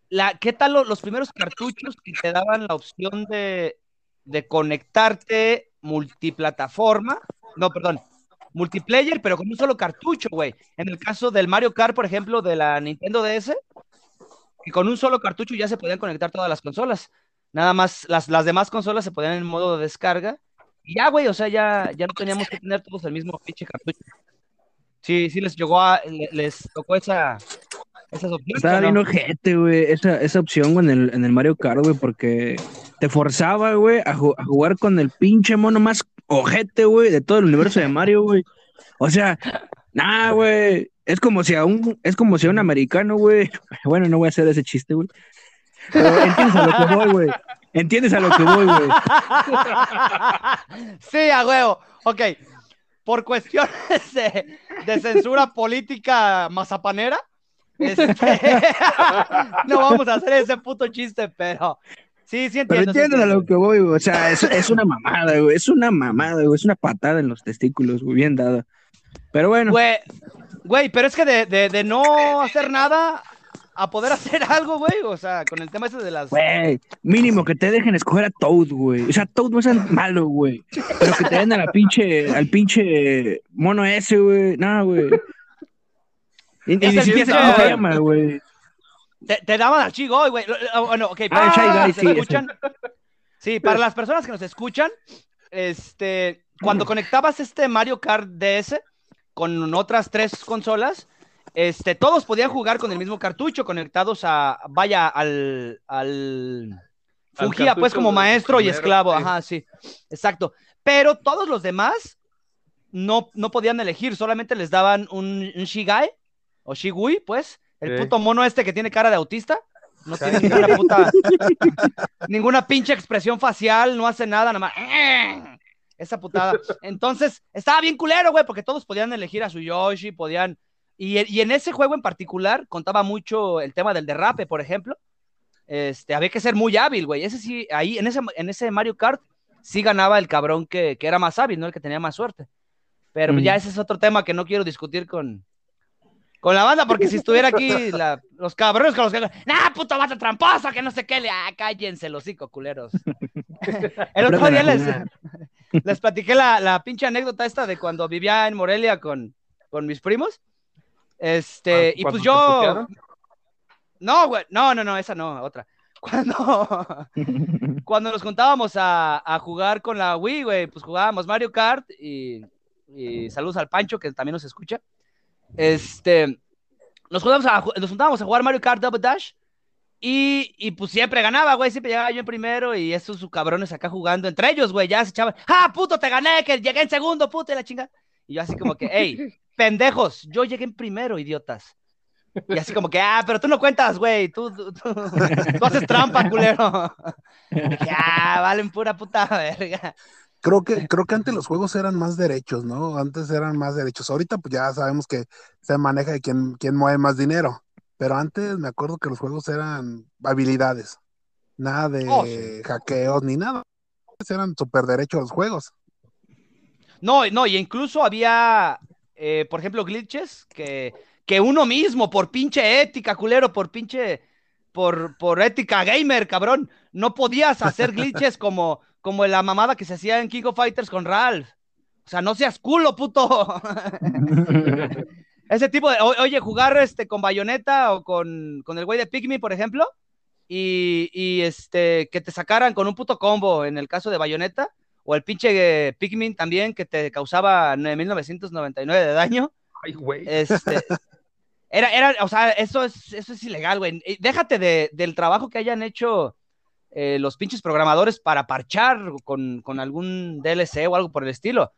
la, ¿qué tal lo- los primeros cartuchos que te daban la opción de, de conectarte multiplataforma? No, perdón, multiplayer, pero con un solo cartucho, güey. En el caso del Mario Kart, por ejemplo, de la Nintendo DS, que con un solo cartucho ya se podían conectar todas las consolas. Nada más, las, las demás consolas se podían en modo de descarga. Y ya, güey, o sea, ya, ya no teníamos que tener todos el mismo pinche cartucho. Sí, sí les llegó a, le- les tocó esa, esas opciones. Estaba ¿o bien no? ojete, güey, esa, esa opción güey, en el, en el Mario Kart, güey, porque te forzaba, güey, a, ju- a jugar con el pinche mono más ojete, güey, de todo el universo de Mario, güey. O sea, nah, güey. Es como si a un, es como si a un americano, güey. Bueno, no voy a hacer ese chiste, güey. Pero entiendes a lo que voy, güey. Entiendes a lo que voy, güey. sí, a huevo. Ok. Por cuestiones de, de censura política mazapanera, este, no vamos a hacer ese puto chiste, pero sí, sí Pero entiendo. sí entiendes a lo que voy, güey. O sea, es, es una mamada, güey. Es una mamada, güey. Es una patada en los testículos, güey. Bien dada. Pero bueno. Güey, güey, pero es que de, de, de no hacer nada a poder hacer algo, güey, o sea, con el tema ese de las... Güey, mínimo que te dejen escoger a Toad, güey. O sea, Toad no es malo, güey. Pero que te den a la pinche, al pinche mono ese, güey. No, güey. Güey. Te, te daban al chico, güey. Lo- lo- Bueno, ok, para Ah, las Shy personas Guy, que sí, nos ese. escuchan. Sí, para las personas que nos escuchan, este, cuando conectabas este Mario Kart DS con otras tres consolas, este, todos podían jugar con el mismo cartucho, conectados a, vaya, al, Fugía, pues como maestro y esclavo, sí. ajá, sí, exacto. Pero todos los demás no, no podían elegir, solamente les daban un, un Shigai, o Shigui, pues, el Sí. puto mono este que tiene cara de autista. No tiene ninguna puta. ninguna pinche expresión facial, no hace nada, nada más. Esa putada. Entonces, estaba bien culero, güey, porque todos podían elegir a su Yoshi, podían. Y, y en ese juego en particular contaba mucho el tema del derrape, por ejemplo. Este, había que ser muy hábil, güey. Ese sí, ahí, en ese, en ese Mario Kart, sí ganaba el cabrón que, que era más hábil, ¿no? El que tenía más suerte. Pero Mm. ya ese es otro tema que no quiero discutir con, con la banda, porque si estuviera aquí la- los cabrones con los que. ¡Nah, puto vato tramposo! Que no sé qué. Le... Ah, cállense los hocico, culeros. El otro día les, les platiqué la, la pinche anécdota esta de cuando vivía en Morelia con, con mis primos. Este, y ¿Cuándo pues yo. No, güey, no, no, no, esa no, otra. Cuando, cuando nos juntábamos a, a jugar con la Wii, güey, pues jugábamos Mario Kart y, y saludos al Pancho que también nos escucha. Este, nos juntábamos a, nos juntábamos a jugar Mario Kart Double Dash y, y pues siempre ganaba, güey, siempre llegaba yo en primero y esos sus cabrones acá jugando entre ellos, güey, ya se echaban, ¡ah, puto, te gané, que llegué en segundo, puto, y la chinga! Y yo así como que, hey, pendejos, yo llegué en primero, idiotas. Y así como que, ah, pero tú no cuentas, güey, tú, tú, tú- tú haces trampa, culero. Y dije, ah, valen pura puta verga. Creo que, creo que antes los juegos eran más derechos, ¿no? Antes eran más derechos. Ahorita pues ya sabemos que se maneja de quién, quién mueve más dinero. Pero antes me acuerdo que los juegos eran habilidades. Nada de Oh, sí. hackeos ni nada. Eran súper derechos los juegos. No, no, y incluso había, eh, por ejemplo, glitches que, que uno mismo, por pinche ética, culero, por pinche, por, por ética gamer, cabrón, no podías hacer glitches como, como la mamada que se hacía en King of Fighters con Ralph. O sea, no seas culo, puto. Ese tipo de, o- oye, jugar este con bayoneta o con, con el güey de Pikmin, por ejemplo, y, y, este, que te sacaran con un puto combo en el caso de bayoneta, o el pinche eh, Pikmin también que te causaba 9.999 de daño. Ay, güey. Este, era, era, o sea, eso es, eso es ilegal, güey. Déjate de- del trabajo que hayan hecho eh, los pinches programadores para parchar con, con algún DLC o algo por el estilo.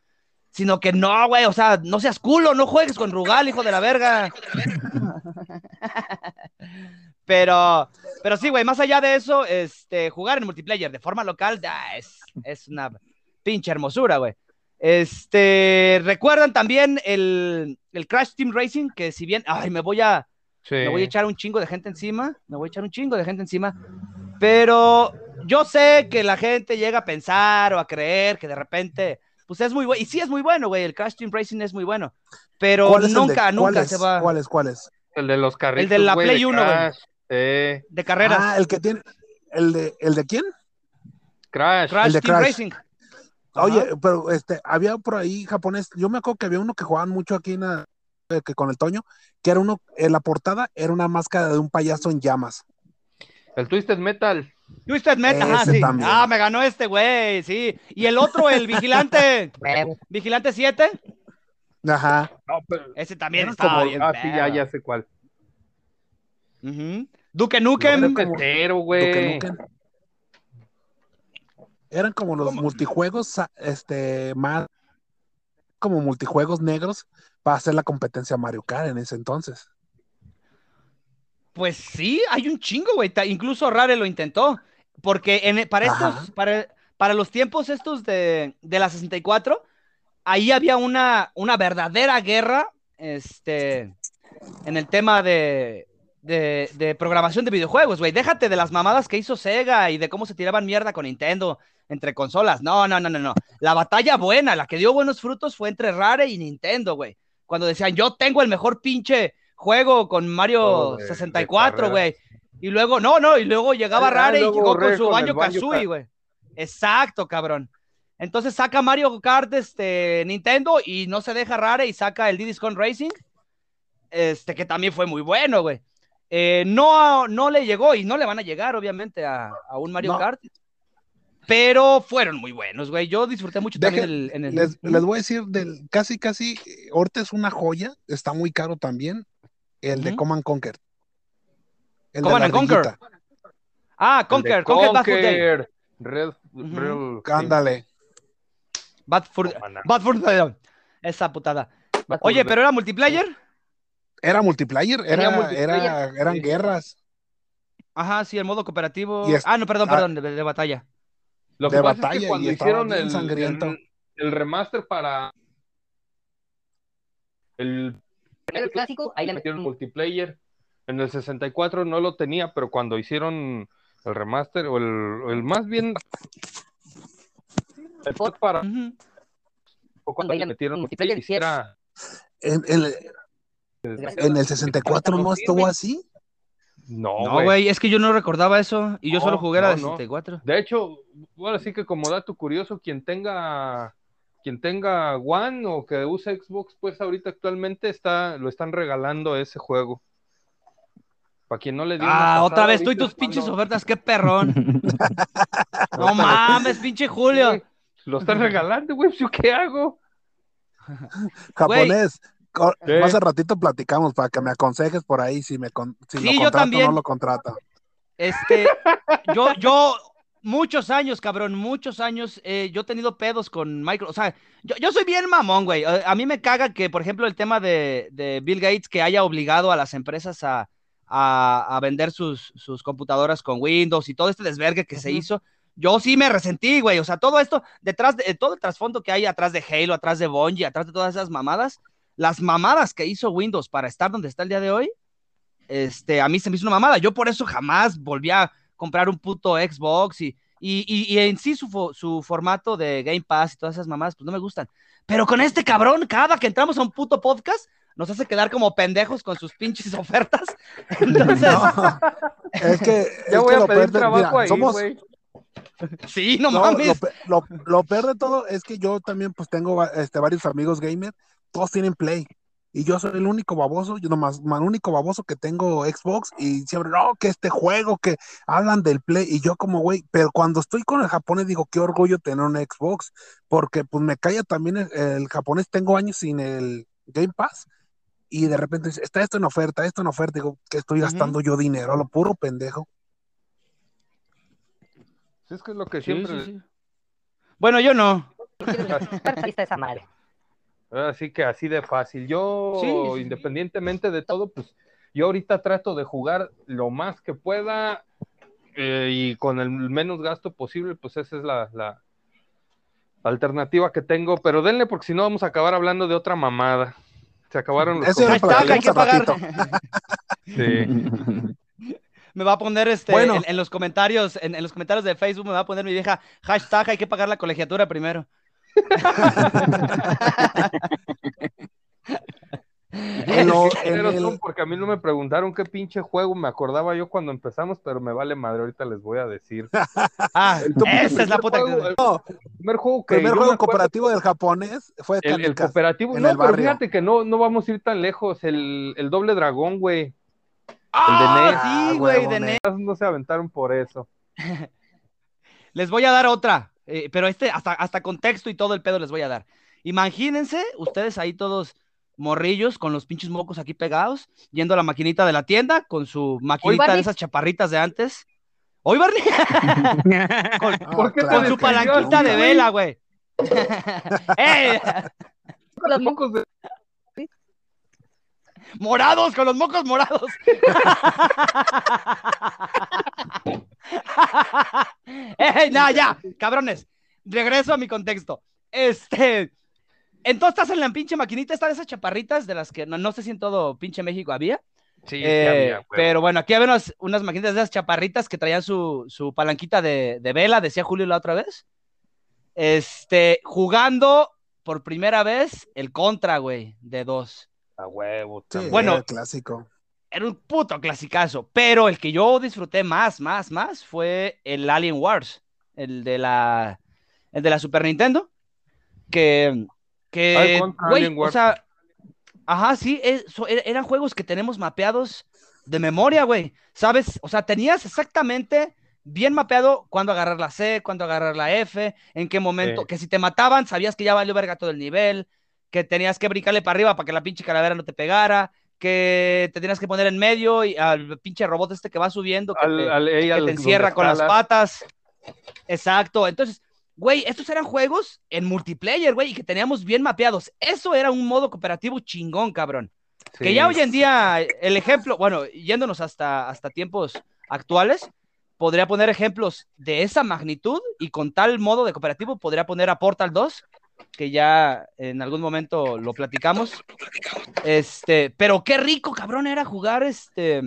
Sino que no, güey, o sea, no seas culo, no juegues con Rugal, hijo de la verga. pero, pero sí, güey, más allá de eso, este, jugar en multiplayer de forma local ah, es, es una pinche hermosura, güey. Este, recuerdan también el, el Crash Team Racing, que si bien, ay, me voy a, Sí. Me voy a echar un chingo de gente encima, me voy a echar un chingo de gente encima, pero yo sé que la gente llega a pensar o a creer que de repente, pues es muy bueno, y sí es muy bueno, güey, el Crash Team Racing es muy bueno, pero ¿Cuál es el de- nunca, nunca es? se va ¿Cuál es? ¿Cuál es? El de los carritos. de la Play uno, güey. Crash. Sí, de carreras. Ah, el que tiene. ¿El de, ¿El de quién? Crash. Crash el de Team Crash. Racing. Oye, pero este, había por ahí japonés, yo me acuerdo que había uno que jugaban mucho aquí en la- eh, que con el Toño, que era uno, en la portada era una máscara de un payaso en llamas. El Twisted Metal. Twisted Metal, ajá, sí. también. Ah, me ganó este güey, sí. Y el otro, el Vigilante. Vigilante 7, Ajá. No, pero- ese también estaba como- bien. ah, sí, ya, ya sé cuál. Ujú. Duke No, Nukem. güey. Eran como los multijuegos, sa- este, más como multijuegos negros para hacer la competencia a Mario Kart en ese entonces. Pues sí, hay un chingo, güey. Incluso Rare lo intentó. Porque en, para estos, para, para los tiempos estos de, de la 64, ahí había una, una verdadera guerra este, en el tema de, de, de programación de videojuegos, güey. Déjate de las mamadas que hizo Sega y de cómo se tiraban mierda con Nintendo entre consolas. No, no, no, no, no. La batalla buena, la que dio buenos frutos fue entre Rare y Nintendo, güey. Cuando decían, yo tengo el mejor pinche juego con Mario Oh, de- de 64, carreras. güey. Y luego, no, no, y luego llegaba Ah, Rare y llegó con su con Banjo Kazooie, Ka- güey. Exacto, cabrón. Entonces saca Mario Kart este, Nintendo y no se deja Rare y saca el Diddy's Kong Racing, este, que también fue muy bueno, güey. Eh, no, no le llegó y no le van a llegar, obviamente, a, a un Mario No. Kart. Pero fueron muy buenos, güey. Yo disfruté mucho Deje- también el, en el. Les, les voy a decir, del casi, casi, eh, ahorita es una joya, está muy caro también, el de. Command Conquer. El de Command and Conquer. Ah, El Conquer, Conquer. Conquer. Red. Ándale. Bad na. Bad Day. Esa putada. Oye, pero era multiplayer. Era multiplayer, era, multiplayer. era, eran Sí. guerras. Ajá, sí, el modo cooperativo. Ah, no, perdón, ah. perdón, de, de batalla. Lo de es batalla que cuando hicieron el, sangriento. el, el remaster para el El clásico, ahí le metieron multiplayer, en el 64 no lo tenía, pero cuando hicieron el remaster, o el, el más bien el port para fue cuando Cuando le le metieron multiplayer, multiplayer, sí. En, en- en el 64 no estuvo así. No, No, güey. es que yo no recordaba eso y yo No, solo jugué la no, no. 64. De hecho, bueno, sí que como dato curioso, quien tenga quien tenga One o que use Xbox, pues ahorita actualmente está lo están regalando ese juego. Para quien no le dio Ah, pasada, otra vez tú y tus es pinches cuando- ofertas, qué perrón. No mames, pinche Julio. Lo están regalando, güey, ¿yo qué hago? Japonés. Sí. Hace ratito platicamos para que me aconsejes por ahí si me con- si Sí, lo yo contrato también. o no lo contrato. Este, yo, yo, muchos años, cabrón, muchos años, eh, yo he tenido pedos con Micro, o sea, yo, yo soy bien mamón, güey. A, a mí me caga que, por ejemplo, el tema de, de Bill Gates que haya obligado a las empresas a, a, a vender sus, sus computadoras con Windows y todo este desvergue que se hizo. Yo sí me resentí, güey. O sea, todo esto, detrás de todo el trasfondo que hay atrás de Halo, atrás de Bungie, atrás de todas esas mamadas, las mamadas que hizo Windows para estar donde está el día de hoy, este, a mí se me hizo una mamada. Yo por eso jamás volví a comprar un puto Xbox y, y, y, y en sí su, su formato de Game Pass y todas esas mamadas, pues no me gustan. Pero con este cabrón, cada que entramos a un puto podcast, nos hace quedar como pendejos con sus pinches ofertas. Entonces, No, es que, es Ya voy que a lo pedir trabajo mira, ahí, somos, güey. sí, no, no, mames. lo, lo- lo peor de todo es que yo también pues tengo este, varios amigos gamer, todos tienen Play. Y yo soy el único baboso, yo nomás, el único baboso que tengo Xbox y siempre, no, que este juego, que hablan del Play, y yo como, güey, pero cuando estoy con el japonés digo, qué orgullo tener un Xbox, porque pues me calla también el, el japonés, tengo años sin el Game Pass, y de repente dice, está esto en oferta, esto en oferta, digo, que estoy gastando yo dinero, a lo puro pendejo. Sí, es que es lo que siempre. sí, sí. Bueno, yo no. Esa madre. Así que así de fácil. Yo, Sí, sí, sí. independientemente de todo, pues yo ahorita trato de jugar lo más que pueda eh, y con el menos gasto posible, pues esa es la, la alternativa que tengo. Pero denle, porque si no vamos a acabar hablando de otra mamada. Se acabaron los está, que hay que pagar. Sí. Me va a poner este Bueno. en, en los comentarios, en, en los comentarios de Facebook me va a poner mi vieja hashtag hay que pagar la colegiatura primero. En lo- en Pero el- son porque a mí no me preguntaron qué pinche juego me acordaba yo cuando empezamos, pero me vale madre, ahorita les voy a decir. Ah, tu esa es la primer puta juego, que... el no, primer juego que primer juego acuerdo- cooperativo del japonés fue el, el cooperativo, en no, el pero fíjate que no, no vamos a ir tan lejos, el, el doble dragón, güey. ¡Ah, NES. sí, güey, huevo, de NES. NES. No se aventaron por eso. Les voy a dar otra, eh, pero este hasta, hasta contexto y todo el pedo les voy a dar. Imagínense ustedes ahí todos morrillos con los pinches mocos aquí pegados, yendo a la maquinita de la tienda con su maquinita de esas chaparritas de antes. Hoy Barney, con, Ah, ¿Por qué te claro con su palanquita de vela, güey. ¡Ey! Con los mocos. Mocos de- Morados, con los mocos morados. ¡Ey, ya! Cabrones, regreso a mi contexto. Este. Entonces estás en la pinche maquinita, esta de esas chaparritas de las que no, no sé si en todo pinche México había. Sí, sí Eh, había, pero bueno, aquí había unas, unas maquinitas de esas chaparritas que traían su, su palanquita de, de vela, decía Julio la otra vez. Este, jugando por primera vez el contra, güey, de dos. A huevo. Sí, también. Bueno. era clásico. Era un puto clasicazo, pero el que yo disfruté más, más, más fue el Alien Wars, el de la, el de la Super Nintendo, que, que, güey, Alien o sea, ajá, sí, es- so- er- eran juegos que tenemos mapeados de memoria, güey, ¿sabes? O sea, tenías exactamente bien mapeado cuándo agarrar la C, cuándo agarrar la F, en qué momento, Sí. que si te mataban, sabías que ya valió verga todo el nivel, que tenías que brincarle para arriba para que la pinche calavera no te pegara, que te tenías que poner en medio y al pinche robot este que va subiendo, que Al- te, al- ey, que al- te encierra con las patas. Exacto. Entonces, güey, estos eran juegos en multiplayer, güey, y que teníamos bien mapeados. Eso era un modo cooperativo chingón, cabrón. Que ya hoy en día, el ejemplo, bueno, yéndonos hasta, hasta tiempos actuales, podría poner ejemplos de esa magnitud y con tal modo de cooperativo podría poner a Portal 2, que ya en algún momento lo platicamos. Este, pero qué rico, cabrón, era jugar este,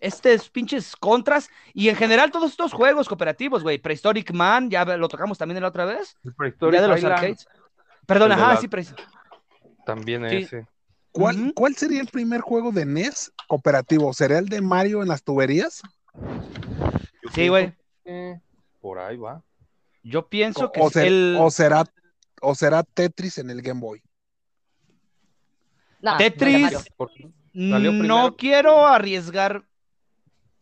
estos pinches contras y en general todos estos juegos cooperativos, güey. Prehistoric Man, ya lo tocamos también la otra vez. Prehistoric Ya de los Island arcades. Perdón, ajá, la- sí, También Sí. ese. ¿Cuál. ¿Cuál sería el primer juego de NES cooperativo? ¿Sería el de Mario en las tuberías? Yo Sí, güey. que Por ahí va. Yo pienso que O, es ser- el o será, ¿O será Tetris en el Game Boy? No, Tetris. no, quiero arriesgar.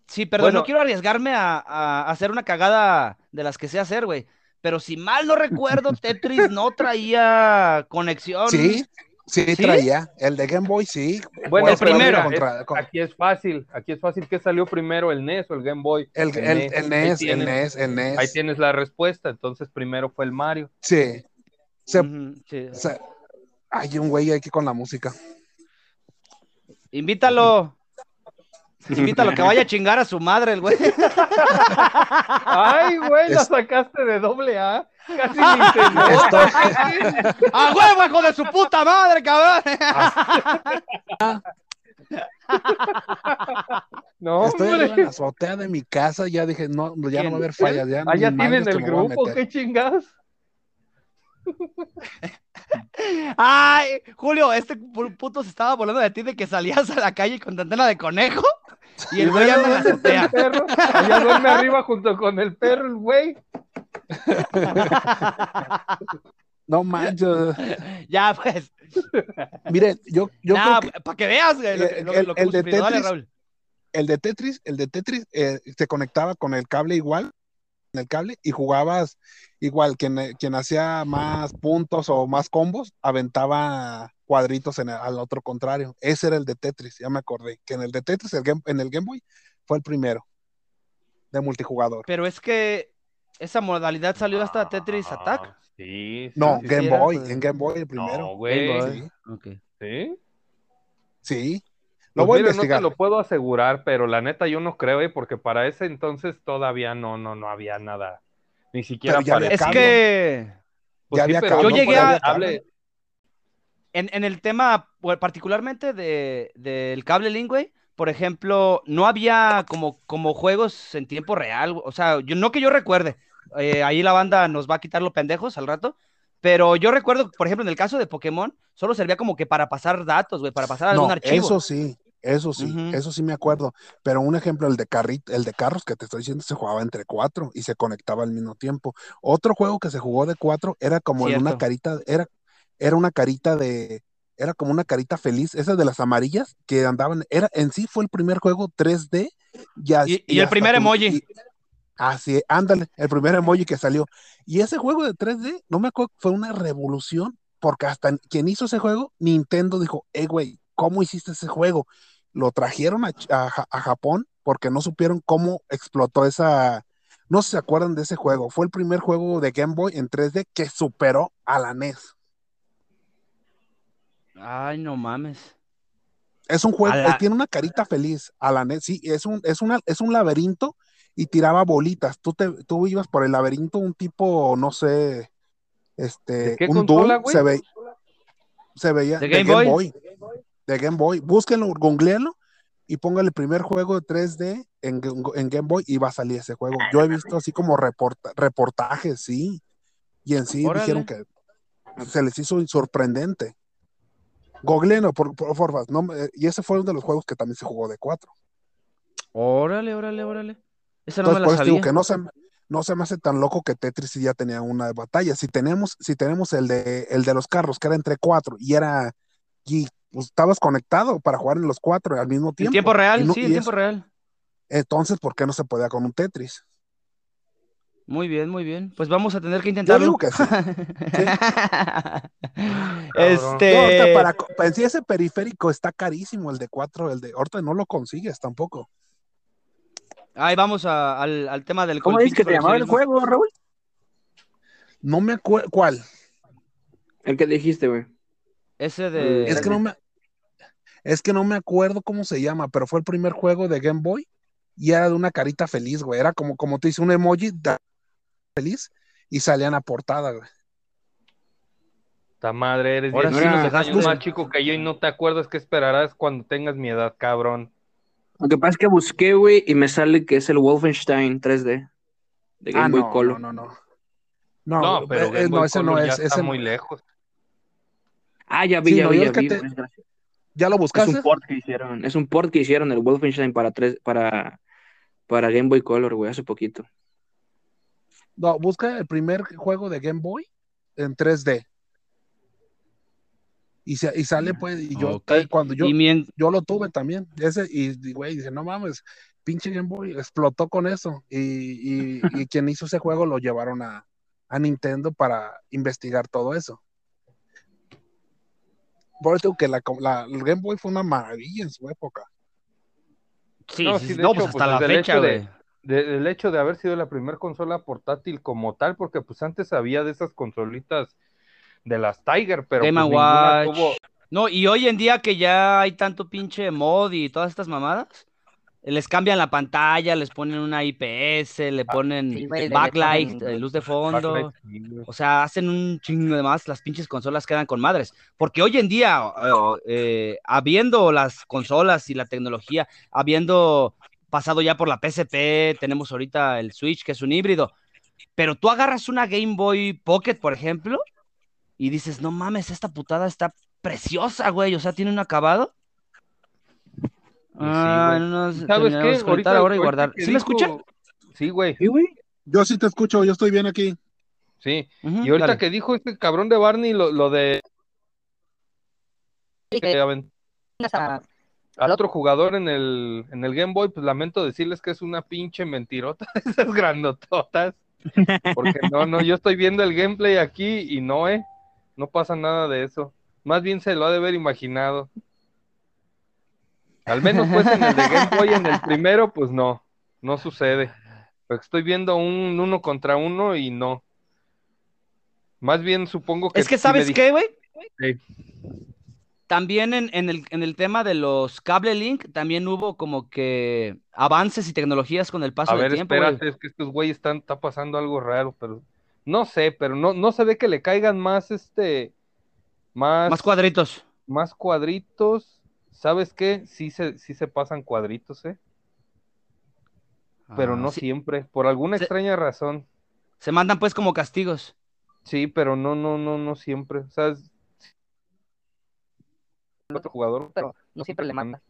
Sí, perdón, Bueno. no quiero arriesgarme a, a hacer una cagada de las que sé hacer, güey. Pero si mal no recuerdo, Tetris no traía conexión. Sí, sí, ¿Sí? traía. El de Game Boy, sí. Bueno, El primero. contra- es- con- aquí es fácil, aquí es fácil. ¿Qué salió primero, el NES o el Game Boy? el, el, el Ahí NES, el tienes- NES, el NES. Ahí tienes la respuesta. Entonces primero fue el Mario. Sí. Se, Ujú, sí. se- hay un güey aquí con la música. Invítalo. Invítalo que vaya a chingar a su madre, el güey. Ay, güey, la Es- sacaste de doble A. Casi ni. Estoy- ¡A huevo, hijo de su puta madre, cabrón! No, Estoy en la azotea de mi casa, ya dije, no, ya no va a haber fallas. Ya, Ah, tienen el grupo, qué chingados. Ay, Julio, este pu- puto se estaba volando de ti de que salías a la calle con tu antena de conejo y el güey anda en la azotea. El perro, allá duerme arriba junto con el perro, el güey. No manches. ya, pues. Miren, yo, yo creo que para que veas güey, lo, lo- el- lo que el de. Dale, Tetris- Raúl. el de Tetris, el de Tetris eh, se conectaba con el cable igual, en el cable, y jugabas igual, quien, eh, quien hacía más puntos o más combos, aventaba cuadritos en el- al otro contrario. Ese era el de Tetris, ya me acordé, que en el de Tetris, el Game- en el Game Boy, fue el primero de multijugador. Pero es que esa modalidad salió hasta Tetris Ah, Attack. Sí, sí, No, sí, Game sí, era, Boy, pues. en Game Boy el primero. No, güey. Game Boy. Sí, Ok. ¿Sí? sí. Lo Pues voy a mira, investigar. No te lo puedo asegurar, pero la neta yo no creo, ¿eh? porque para ese entonces todavía no, no, no había nada. Ni siquiera había Es que Pues Ya sí, había pero cable, Yo llegué a- en, en el tema, particularmente de, del cable link, güey, por ejemplo, no había como, como juegos en tiempo real. O sea, yo, no que yo recuerde. eh, ahí la banda nos va a quitar los pendejos al rato. Pero yo recuerdo, por ejemplo, en el caso de Pokémon, solo servía como que para pasar datos, güey, para pasar algún No, archivo. eso sí, eso sí, eso sí me acuerdo. Pero un ejemplo, el de carrit, el de carros que te estoy diciendo, se jugaba entre cuatro y se conectaba al mismo tiempo. Otro juego que se jugó de cuatro era como en una carita, era, era una carita de, era como una carita feliz, esas de las amarillas que andaban, era, en sí fue el primer juego 3D. Ya, Y- y el primer emoji. y- Así, ándale, el primer emoji que salió. Y ese juego de 3D, no me acuerdo, fue una revolución, porque hasta quien hizo ese juego, Nintendo dijo, eh, güey, ¿cómo hiciste ese juego? Lo trajeron a, a Ja- a Japón porque no supieron cómo explotó esa, no se acuerdan de ese juego, fue el primer juego de Game Boy en 3D que superó a la NES. Ay, no mames. Es un juego, la- tiene una carita feliz a la NES, sí, es un, es una, es un laberinto y tiraba bolitas. Tú te, tú ibas por el laberinto, un tipo, no sé, este, ¿De qué un consola, se, ve, se veía ¿De Game Boy? De Game Boy. Búsquenlo, googleelo y póngale el primer juego de 3D en, Ga- en Game Boy y va a salir ese juego. Yo he visto así como reporta- reportajes, sí, y en sí Órale. dijeron que se les hizo sorprendente. Googleenlo, por, por, no y ese fue uno de los juegos que también se jugó de 4. Órale, órale, órale. Esa no Entonces, me por la digo sabía. que no se, no se me hace tan loco que Tetris ya tenía una batalla. Si tenemos, si tenemos el de, el de los carros, que era entre cuatro, y era, y pues, estabas conectado para jugar en los cuatro al mismo En tiempo. tiempo real, no- sí, en tiempo real. Entonces, ¿por qué no se podía con un Tetris? Muy bien, muy bien. Pues vamos a tener que Yo intentarlo. digo que sí. este. No, ahorita para, co- para en sí ese periférico está carísimo, el de cuatro, el de ahorita no lo consigues tampoco. Ahí vamos a- al, al tema del ¿Cómo dices que te llamaba el juego, Raúl? No me acuerdo cuál. El que dijiste, güey. Ese de. Es que no me es que no me acuerdo cómo se llama, pero fue el primer juego de Game Boy y era de una carita feliz, güey. Era como, como te dice, un emoji de- feliz y salía en la portada, güey. Ta madre, eres Ahora 10 sí nos años más chico que yo y no te acuerdas qué esperarás cuando tengas mi edad, cabrón. Lo que pasa es que busqué, güey, y me sale que es el Wolfenstein 3D de Game Ah, Boy no, Color. no, no, no. No, No, pero eh, Game no, Boy ese Color no ya es, está ese muy no- lejos. Ah, ya vi, Sí, ya no, vi, ya vi. te-. ¿Ya lo Es buscaste? un port que hicieron, es un port que hicieron el Wolfenstein para tres, para, para Game Boy Color, güey, hace poquito. No, busca el primer juego de Game Boy en 3D. Y, se- y sale, pues, y yo, cuando yo, yo lo tuve también, ese, y, y, güey, dice, no mames, pinche Game Boy explotó con eso, y, y, y quien hizo ese juego lo llevaron a, a Nintendo para investigar todo eso. Por eso que la, la- el Game Boy fue una maravilla en su época. Sí, No, sí, de no, hecho, pues hasta pues, la fecha, hecho de- güey. De- el hecho de haber sido la primera consola portátil como tal, porque pues antes había de esas consolitas de las Tiger, pero pues, Watch. tuvo- No, y hoy en día que ya hay tanto pinche mod y todas estas mamadas, les cambian la pantalla, les ponen una IPS, le ponen sí, güey, le- le backlight, ponen eh, luz de fondo. backlight, sí, güey. O sea, hacen un chingo de más, las pinches consolas quedan con madres. Porque hoy en día, eh, eh, habiendo las consolas y la tecnología, habiendo pasado ya por la PSP, tenemos ahorita el Switch, que es un híbrido. Pero tú agarras una Game Boy Pocket, por ejemplo, y dices, no mames, esta putada está preciosa, güey. O sea, tiene un acabado. Ah, güey. no, ¿Sí me dijo- escuchan? Sí, güey, Sí, güey. Yo sí te escucho, yo estoy bien aquí. sí. Y ahorita dale. que dijo este cabrón de Barney lo, lo de Sí, que al otro jugador en el, en el Game Boy, pues lamento decirles que es una pinche mentirota esas grandototas. Porque no, no, yo estoy viendo el gameplay aquí y no, eh, no pasa nada de eso. Más bien se lo ha de haber imaginado. Al menos pues en el de Game Boy, en el primero, pues no, no sucede. Pero estoy viendo un uno contra uno y no. Más bien supongo que... Es que, ¿sabes qué, güey? Sí. También en, en el, en el tema de los cable link, también hubo como que avances y tecnologías con el paso A del tiempo, espérate, es que estos güeyes están, está pasando algo raro, pero no sé, pero no, no se ve que le caigan más este, más, Más cuadritos. más cuadritos ¿Sabes qué? Sí se, sí se pasan cuadritos, ¿eh? Pero Ah, no sí, siempre, por alguna Se- extraña razón. Se mandan pues como castigos. Sí, pero no, no, no, no siempre. O sea, es- el otro jugador. pero no siempre le mata.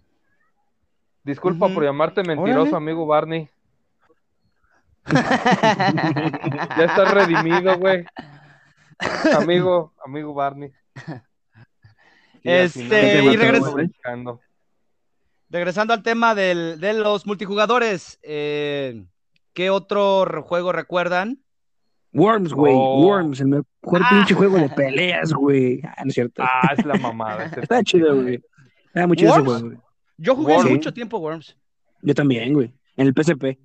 Disculpa por llamarte mentiroso, Órale. amigo Barney. Ya estás redimido, güey. Amigo, amigo Barney. Este, y regres-. Regresando al tema del- de los multijugadores, eh, ¿qué otro juego recuerdan? Worms, güey. Oh. Worms, el mejor Ah. pinche juego de peleas, güey. Ah, no es cierto. Ah, es la mamada. Está chido, güey. Está muy chido ese ¿Worms? juego, güey. Yo jugué Worms. mucho tiempo Worms. Yo también, güey. En el PSP.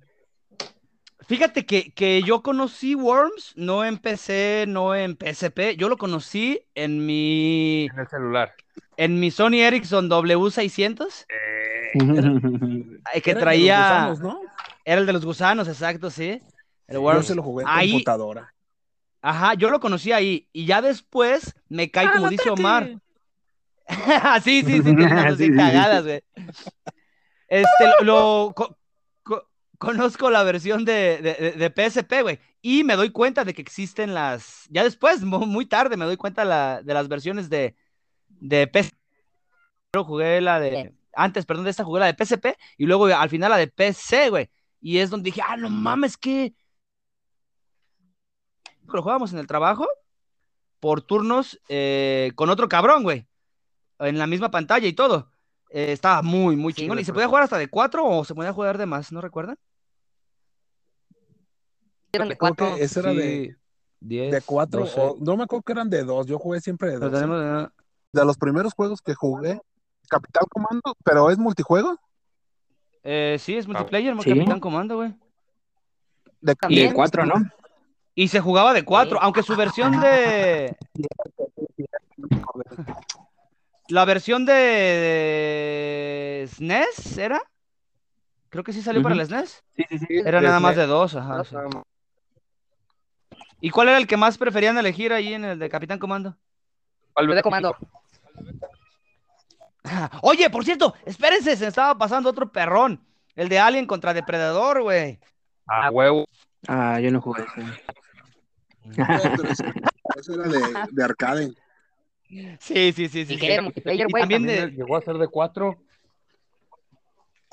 Fíjate que, que yo conocí Worms, no en PC, no en PSP, yo lo conocí en mi, en el celular. En mi Sony Ericsson W600, eh, que Era de traía, los gusanos, ¿no? era el de los gusanos, exacto, sí. El Yo se lo jugué en Ahí- computadora. Ajá, yo lo conocí ahí, y ya después me cae como dice Omar. sí, sí, sí, tiene cagadas, güey. Este, lo, lo- co- co- conozco la versión de, de, de- PSP, güey, y me doy cuenta de que existen las, ya después, mu- muy tarde, me doy cuenta la- de las versiones de, de PSP. Jugué la de, antes, perdón, de esta jugué la de PSP, y luego al final la de PC, güey, y es donde dije, ah, no mames, que lo jugábamos en el trabajo por turnos eh, con otro cabrón, güey. En la misma pantalla y todo. Eh, estaba muy, muy Sí, chingón. y se podía jugar hasta de cuatro o se podía jugar de más, ¿no recuerdan? Eran de cuatro. ese era de, diez, de cuatro, o- no me acuerdo que eran de dos, yo jugué siempre de Pero dos. ¿eh? tenemos, De los primeros juegos que jugué, Capital Comando, pero es multijuego. eh, sí, es multiplayer, Sí. Capitán Comando, güey. De Y de cuatro, ¿no? Y se jugaba de cuatro, Sí. aunque su versión de. La versión de SNES era. Creo que sí salió para el SNES. Sí, sí, sí. Era de nada más de dos, ajá. sí. ¿Y cuál era el que más preferían elegir ahí en el de Capitán Comando? De comando. Oye, por cierto, espérense, se me estaba pasando otro perrón. El de Alien contra Depredador, güey. A huevo. Ah, yo no jugué ese. pero ese, ese era de, de arcade. Sí, sí, sí, sí. Y era multiplayer, Y güey. también También de- llegó a ser de cuatro.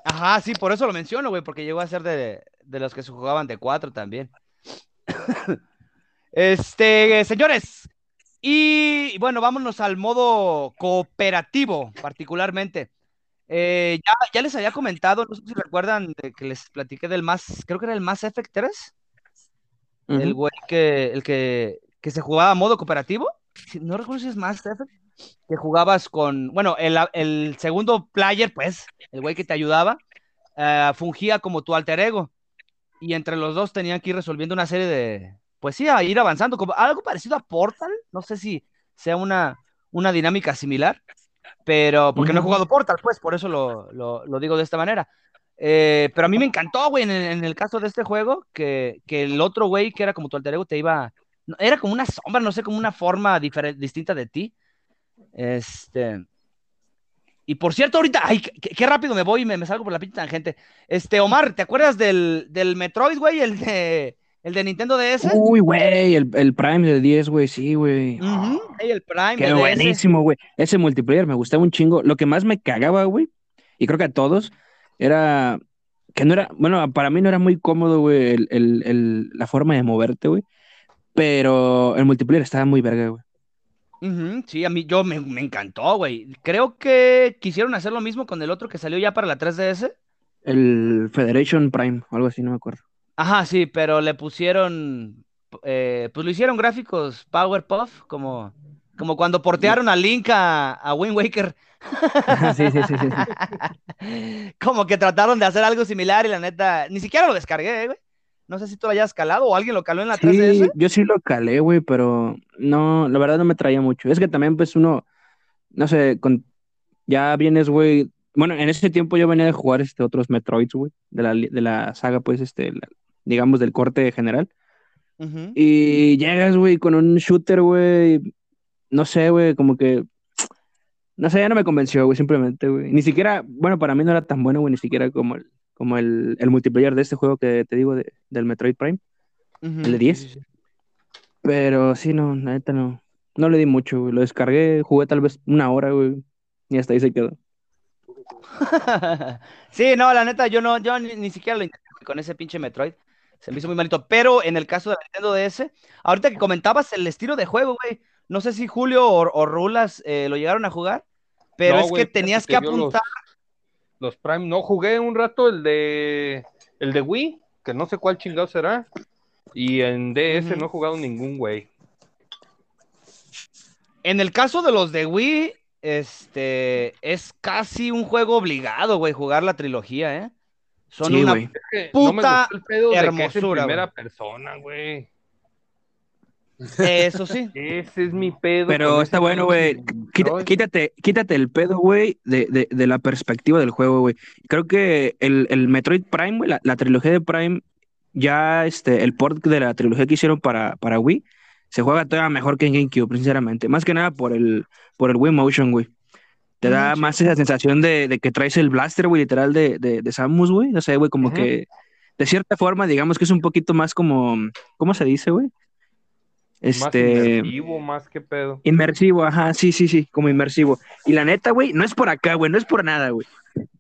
Ajá, sí, por eso lo menciono, güey, porque llegó a ser de, de los que se jugaban de cuatro también. Este, señores, y bueno, vámonos al modo cooperativo, particularmente. Eh, ya, ya les había comentado, no sé si recuerdan de que les platiqué del más, creo que era el Mass Effect 3, el güey que, el que, que se jugaba a modo cooperativo. No recuerdo si es Mass Effect, que jugabas con, bueno, el, el segundo player, pues, el güey que te ayudaba, eh, fungía como tu alter ego. Y entre los dos tenían que ir resolviendo una serie de, pues sí, a ir avanzando, como algo parecido a Portal. No sé si sea una, una dinámica similar, pero porque no he jugado Portal, pues, por eso lo, lo- lo digo de esta manera. Eh, pero a mí me encantó, güey, en, el- en el caso de este juego, que, que el otro güey que era como tu alter ego te iba. Era como una sombra, no sé, como una forma diferente, distinta de ti. Este. Y por cierto, ahorita, ay, qué, qué rápido me voy y me, me salgo por la pinche tangente. Este, Omar, ¿te acuerdas del, del Metroid, güey? El de, el de Nintendo DS. Uy, güey, el, el Prime de 10, güey, sí, güey. El Prime. Qué de buenísimo, güey. Ese multiplayer me gustaba un chingo. Lo que más me cagaba, güey, y creo que a todos, era que no era, bueno, para mí no era muy cómodo, güey, el, el- el- la forma de moverte, güey. Pero el multiplayer estaba muy verga, güey. Sí, a mí yo me, me encantó, güey. Creo que quisieron hacer lo mismo con el otro que salió ya para la 3DS. El Federation Prime, o algo así, no me acuerdo. Ajá, sí, pero le pusieron, eh, pues lo hicieron gráficos Powerpuff, como, como cuando portearon a Link a, a Wind Waker. sí, sí, sí, sí, sí. Como que trataron de hacer algo similar y la neta, ni siquiera lo descargué, güey. No sé si tú lo hayas calado o alguien lo caló en la Sí, 3DS. yo sí lo calé, güey, pero no, la verdad no me traía mucho. Es que también, pues, uno, no sé, con, ya vienes, güey. Bueno, en ese tiempo yo venía de jugar este otros Metroids, güey, de la, de la saga, pues, este, la- digamos, del corte general. Y llegas, güey, con un shooter, güey, no sé, güey, como que No sé, ya no me convenció, güey, simplemente, güey. Ni siquiera, bueno, para mí no era tan bueno, güey, ni siquiera como el, como el, el multiplayer de este juego que te digo de- del Metroid Prime. ¿El de 10? sí, sí, sí. Pero sí, no, la neta no. No le di mucho, güey. Lo descargué, jugué tal vez una hora, güey. Y hasta ahí se quedó. Sí, no, la neta, yo no, yo ni, ni siquiera lo intenté con ese pinche Metroid. Se me hizo muy malito. Pero en el caso de Nintendo DS, ahorita que comentabas el estilo de juego, güey. No sé si Julio o, o Rulas eh, lo llegaron a jugar, pero No, es güey, que tenías que los- apuntar. Los Prime, no jugué un rato el de el de Wii, que no sé cuál chingado será. Y en DS no he jugado ningún güey. En el caso de los de Wii, este es casi un juego obligado, güey, jugar la trilogía, ¿eh? Son Sí, una no me Puta gustó el pedo de que es en hermosura, primera persona, güey. Eso sí. Ese es mi pedo. Pero está bueno, güey. Quítate, quítate el pedo, güey, de, de, de la perspectiva del juego, güey. Creo que el, el Metroid Prime, güey, la, la trilogía de Prime, ya este, el port de la trilogía que hicieron para, para Wii, se juega todavía mejor que en GameCube, sinceramente. Más que nada por el, por el Wii Motion, güey. Te da más esa sensación de, de que traes el blaster, güey, literal de, de, de Samus, güey. No sé, güey, como que de cierta forma, digamos que es un poquito más como, ¿cómo se dice, güey? Más Este, inmersivo, más que pedo. Inmersivo, ajá, sí, sí, sí, como inmersivo. Y la neta, güey, no es por acá, güey, no es por nada, güey.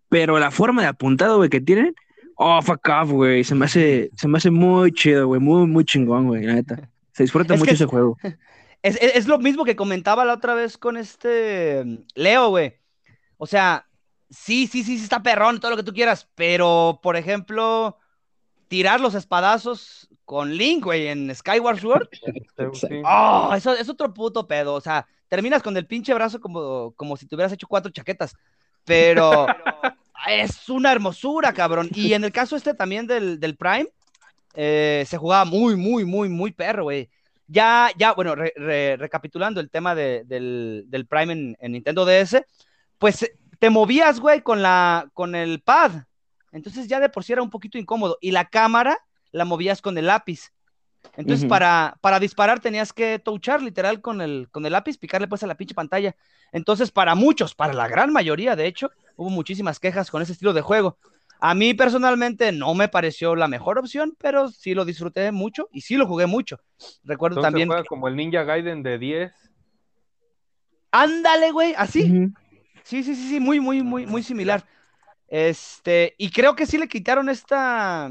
Pero la forma de apuntado, güey, que tienen, oh, fuck off, güey. Se me hace, se me hace muy chido, güey, muy, muy chingón, güey, la neta. Se disfruta Es mucho que- ese juego. Es, es- es lo mismo que comentaba la otra vez con este Leo, güey. O sea, sí, sí, sí, sí está perrón, todo lo que tú quieras, pero, por ejemplo, tirar los espadazos con Link, güey, en Skyward Sword, Sí. oh, eso es otro puto pedo. O sea, terminas con el pinche brazo como, como si te hubieras hecho cuatro chaquetas, pero es una hermosura, cabrón. Y en el caso este también del, del Prime, eh, se jugaba muy, muy, muy, muy perro, güey. Ya, ya, bueno, re- re- recapitulando el tema de- del, del Prime en, en Nintendo DS, pues eh, te movías, güey, con, la, con el pad. Entonces ya de por sí era un poquito incómodo. Y la cámara la movías con el lápiz. Entonces para, para disparar tenías que touchar literal con el, con el lápiz, picarle pues a la pinche pantalla. Entonces para muchos, para la gran mayoría de hecho, hubo muchísimas quejas con ese estilo de juego. A mí personalmente no me pareció la mejor opción, pero sí lo disfruté mucho y sí lo jugué mucho. Recuerdo Entonces también... juega que- como el Ninja Gaiden de 10. Ándale, güey, así. Sí, sí, sí, sí, muy, muy, muy, muy similar. Este, y creo que sí le quitaron esta.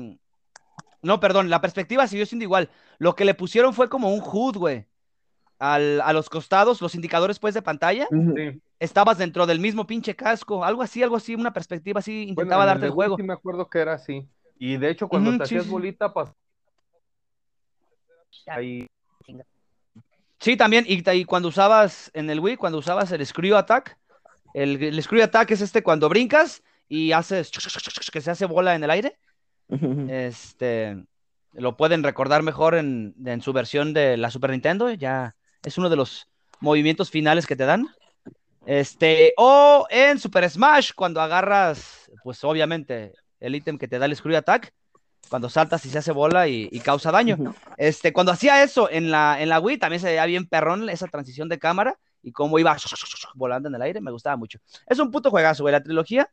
No, perdón, la perspectiva siguió siendo igual. Lo que le pusieron fue como un HUD, güey. Al- a los costados, los indicadores, pues, de pantalla. Sí. Estabas dentro del mismo pinche casco. Algo así, algo así, una perspectiva así. Intentaba en darte el juego. Sí, me acuerdo que era así. Y de hecho, cuando te sí, hacías sí. bolita, pas- ahí Sí, también. Y, y cuando usabas en el Wii, cuando usabas el Screw Attack, el, el Screw Attack es este cuando brincas y haces que se hace bola en el aire. Este, lo pueden recordar mejor en, en su versión de la Super Nintendo, ya es uno de los movimientos finales que te dan. Este, o en Super Smash, cuando agarras, pues obviamente, el ítem que te da el Screw Attack, cuando saltas y se hace bola y, y causa daño. Este, cuando hacía eso en la, en la Wii, también se veía bien perrón esa transición de cámara y cómo iba volando en el aire, me gustaba mucho. Es un puto juegazo, güey, la trilogía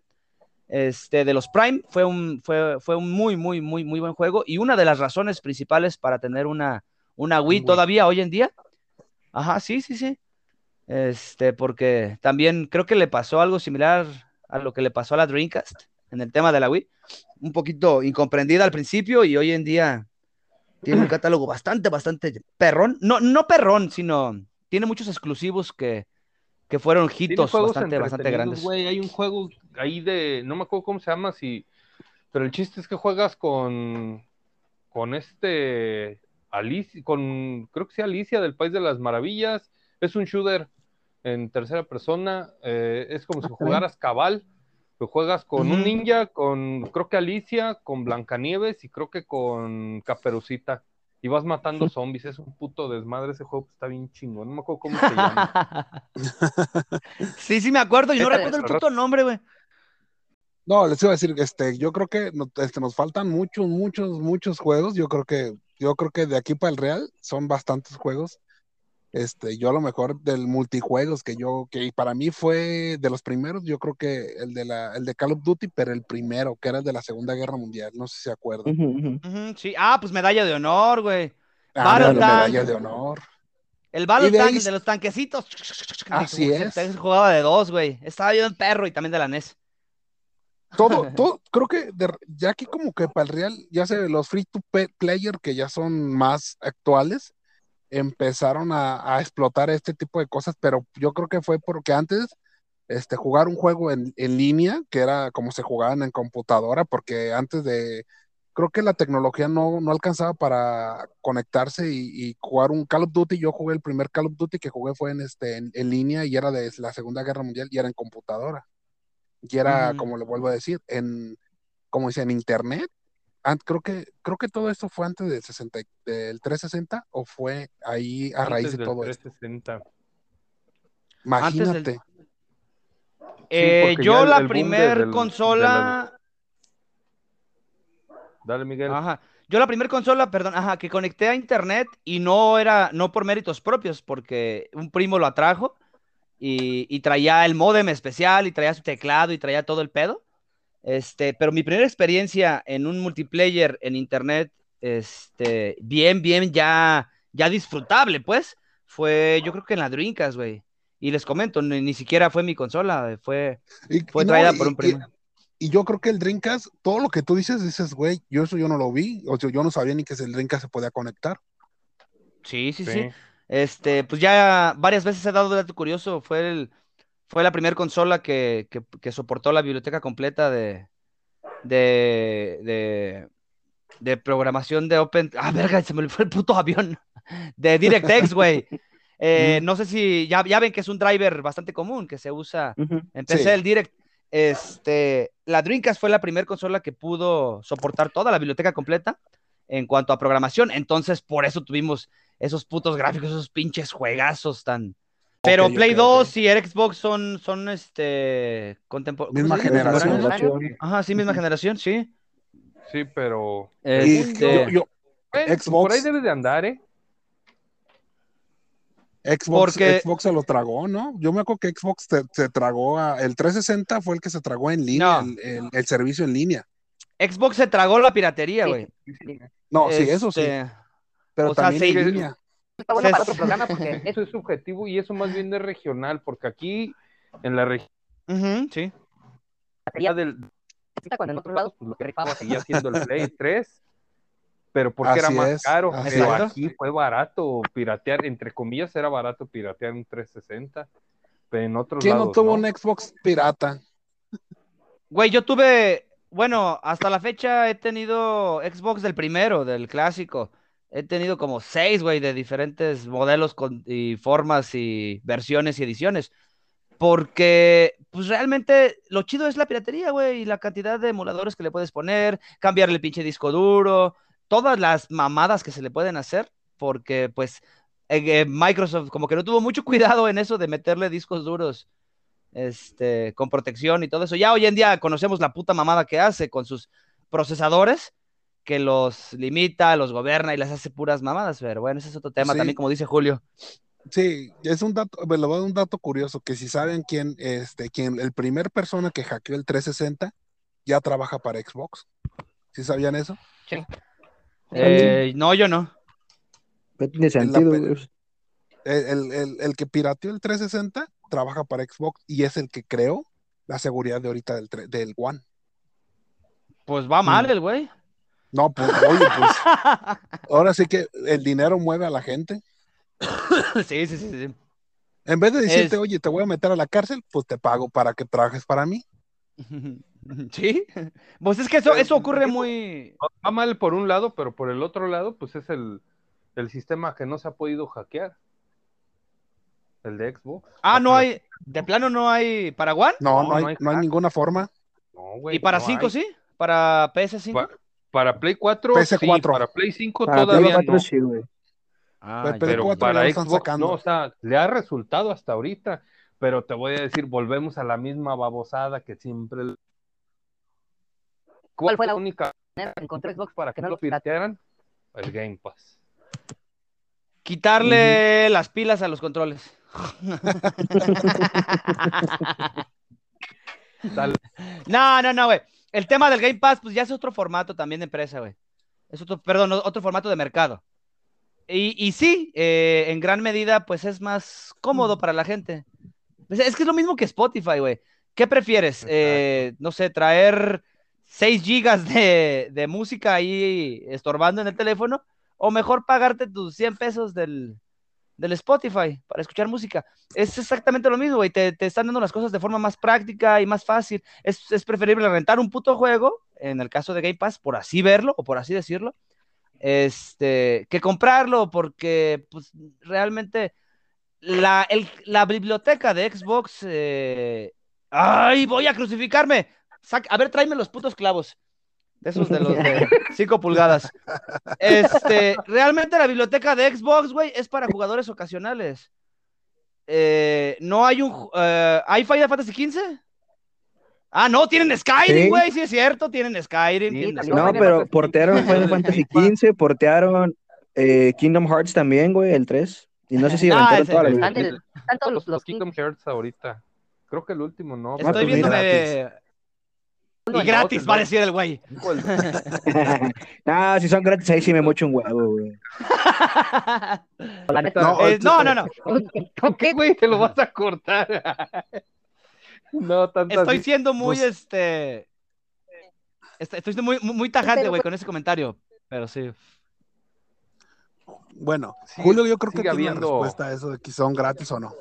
este, de los Prime fue un, fue, fue un muy, muy, muy, muy buen juego y una de las razones principales para tener una, una Wii Wii. todavía hoy en día. Ajá, sí, sí, sí. Este, porque también creo que le pasó algo similar a lo que le pasó a la Dreamcast en el tema de la Wii. Un poquito incomprendida al principio y hoy en día tiene un catálogo bastante, bastante perrón. No, no perrón, sino tiene muchos exclusivos que, que fueron hitos bastante, bastante grandes. Hay un juego ahí de, no me acuerdo cómo se llama, si, pero el chiste es que juegas con, con este, Alicia, con, creo que sí, Alicia del País de las Maravillas. Es un shooter en tercera persona. eh, es como si jugaras Cabal. Lo juegas con un ninja, con creo que Alicia, con Blancanieves y creo que con Caperucita. Y vas matando zombies. Es un puto desmadre ese juego. Está bien chingón. No me acuerdo cómo se llama. sí, sí me acuerdo y no recuerdo el puto nombre, güey. No, les iba a decir, este, yo creo que no- este, nos faltan muchos, muchos, muchos juegos. Yo creo que, yo creo que de aquí para el Real son bastantes juegos Este, yo a lo mejor del multijuegos que yo, que para mí fue de los primeros, yo creo que el de la, el de Call of Duty, pero el primero, que era el de la Segunda Guerra Mundial, no sé si se acuerdan. Ujú, ujú. Ujú, sí. Ah, pues medalla de honor, güey. Ah, Tank. medalla de honor. El Battle de Tank, ahí- el de los tanquecitos. Así es. se jugaba de dos, güey. Estaba bien perro y también de la NES. Todo, todo, creo que de- ya aquí como que para el real, ya sé, los free to player que ya son más actuales, empezaron a, a explotar este tipo de cosas, pero yo creo que fue porque antes, este, jugar un juego en, en línea, que era como se jugaban en computadora, porque antes de, creo que la tecnología no, no alcanzaba para conectarse y, y jugar un Call of Duty. Yo jugué el primer Call of Duty que jugué fue en, este, en, en línea y era de la Segunda Guerra Mundial y era en computadora. Y era, como le vuelvo a decir, en, como dice, en internet. An- creo que, creo que todo esto fue antes del 60, y- del 360 o fue ahí a raíz de del todo esto. 360. Antes del- Imagínate. Eh, yo el- la el primer del- de consola. Dale, Miguel. Ajá. Yo la primer consola, perdón, ajá, que conecté a internet y no era, no por méritos propios, porque un primo lo atrajo y, y traía el módem especial y traía su teclado y traía todo el pedo. Este, pero mi primera experiencia en un multiplayer en internet, este, bien, bien, ya, ya disfrutable, pues, fue, yo creo que en la Dreamcast, güey. Y les comento, ni, ni siquiera fue mi consola, fue, Y, fue y no, traída y- por un y- primo. Y yo creo que el Dreamcast, todo lo que tú dices, dices, güey, yo eso yo no lo vi, o sea, yo no sabía ni que el Dreamcast se podía conectar. Sí, sí, sí. Sí. Este, pues ya varias veces he dado dato curioso. Fue el, fue la primera consola que, que, que soportó la biblioteca completa de, de, de, de programación de Open. Ah, verga, se me fue el puto avión. De DirectX, güey. Eh, no sé si ya, ya ven que es un driver bastante común que se usa en PC Sí. el Direct. Este, la Dreamcast fue la primera consola que pudo soportar toda la biblioteca completa en cuanto a programación. Entonces, por eso tuvimos esos putos gráficos, esos pinches juegazos tan. Pero Play ok, 2 ok. y el Xbox son, son este contempor- Misma generación. Ajá, sí, misma generación, sí. Sí, pero. Y Este, yo- yo- Bueno, Xbox. Por ahí debe de andar, ¿eh? Xbox, Porque- Xbox se lo tragó, ¿no? Yo me acuerdo que Xbox se, se tragó a, el 360 fue el que se tragó en línea, No. el, el- el servicio en línea. Xbox se tragó la piratería, Sí. güey. No, sí, eso sí, Este, pero o sea, también sí. en línea. Está bueno para otro programa porque Eso es subjetivo y eso más bien es regional, porque aquí en la región ujú, sí. batería del cuando en otros lados pues, lo que rifaba seguía siendo el Play 3, pero porque Así era más es, caro. así Pero es. aquí fue barato piratear, entre comillas, era barato piratear un 360, pero en otros ¿Quién no lados tuvo no. un Xbox pirata? Güey, yo tuve, bueno, hasta la fecha he tenido Xbox del primero, del clásico. He tenido como seis, güey, de diferentes modelos con, y formas y versiones y ediciones. Porque, pues realmente lo chido es la piratería, güey, y la cantidad de emuladores que le puedes poner, cambiarle el pinche disco duro, todas las mamadas que se le pueden hacer, porque, pues, eh, Microsoft como que no tuvo mucho cuidado en eso de meterle discos duros este, con protección y todo eso. Ya hoy en día conocemos la puta mamada que hace con sus procesadores, que los limita, los gobierna y les hace puras mamadas, pero bueno, ese es otro tema Sí. también, como dice Julio. Sí, es un dato, me lo voy a dar un dato curioso, que si saben quién, este, quién, el primer persona que hackeó el 360 ya trabaja para Xbox. ¿Sí sabían eso? Eh, no, yo no. No tiene sentido. El, el- el- el que pirateó el 360 trabaja para Xbox y es el que creó la seguridad de ahorita del, del One. Pues va mal Mm. el güey. No, pues, oye, pues, ahora sí que el dinero mueve a la gente. sí, sí, sí, sí. En vez de decirte, Es- oye, te voy a meter a la cárcel, pues te pago para que trabajes para mí. Sí. Pues es que eso, eso ocurre muy. Va mal por un lado, pero por el otro lado, pues es el, el sistema que no se ha podido hackear. El de Xbox. Ah, no hay. De plano no hay para One No, No, no, hay, no hay ninguna forma. No, güey, y para no 5 hay. sí. Para PS5. Pa- para Play 4, PS4. sí, para Play 5 Para Play todavía 4 no. sí. Ah, Pero- ya. pero- 4 para Xbox no, o sea, le ha resultado hasta ahorita, pero te voy a decir, volvemos a la misma babosada que siempre. ¿Cuál fue la única encontró Xbox para que no lo piratearan? El Game Pass. Quitarle las pilas a los controles. No, no, no, güey. El tema del Game Pass, pues ya es otro formato también de empresa, güey. Es otro, perdón, otro formato de mercado. Y, y sí, eh, en gran medida, pues es más cómodo para la gente. Es, es que es lo mismo que Spotify, güey. ¿Qué prefieres? Eh, no sé, traer 6 gigas de, de música ahí estorbando en el teléfono, o mejor pagarte tus 100 pesos del, del Spotify para escuchar música. Es exactamente lo mismo, güey. Te, están dando las cosas de forma más práctica y más fácil. Es, es preferible rentar un puto juego, en el caso de Game Pass, por así verlo o por así decirlo, este, que comprarlo, porque pues, realmente la, el- la biblioteca de Xbox. eh, ¡Ay, voy a crucificarme! A ver, tráeme los putos clavos. De esos de los de 5 pulgadas. Este, realmente la biblioteca de Xbox, güey, es para jugadores ocasionales. Eh, no hay un. eh, ¿Hay Final Fantasy XV? Ah, no, tienen Skyrim, Sí. güey, sí es cierto, tienen Skyrim. Sí, tienen también. No, Skyrim. pero portearon Final Fantasy. XV, portearon eh, Kingdom Hearts también, güey, el 3. Y no sé si Ah, aventaron ese, toda la. Están, todos los, Los Kingdom Hearts ahorita. Creo que el último, ¿no? Estoy viéndome. Y gratis, va a decir el güey. no, si son gratis, ahí sí me mocho un huevo, güey. No, Eh, no, no, no. ¿Con qué, güey? Te lo vas a cortar. no, tanto Estoy así. siendo muy, Pues- este. est- Estoy siendo muy, muy, tajante, Pero- güey, con ese comentario. Pero sí. Bueno, Julio, yo creo que tiene habiendo- una respuesta a eso de que son gratis o no.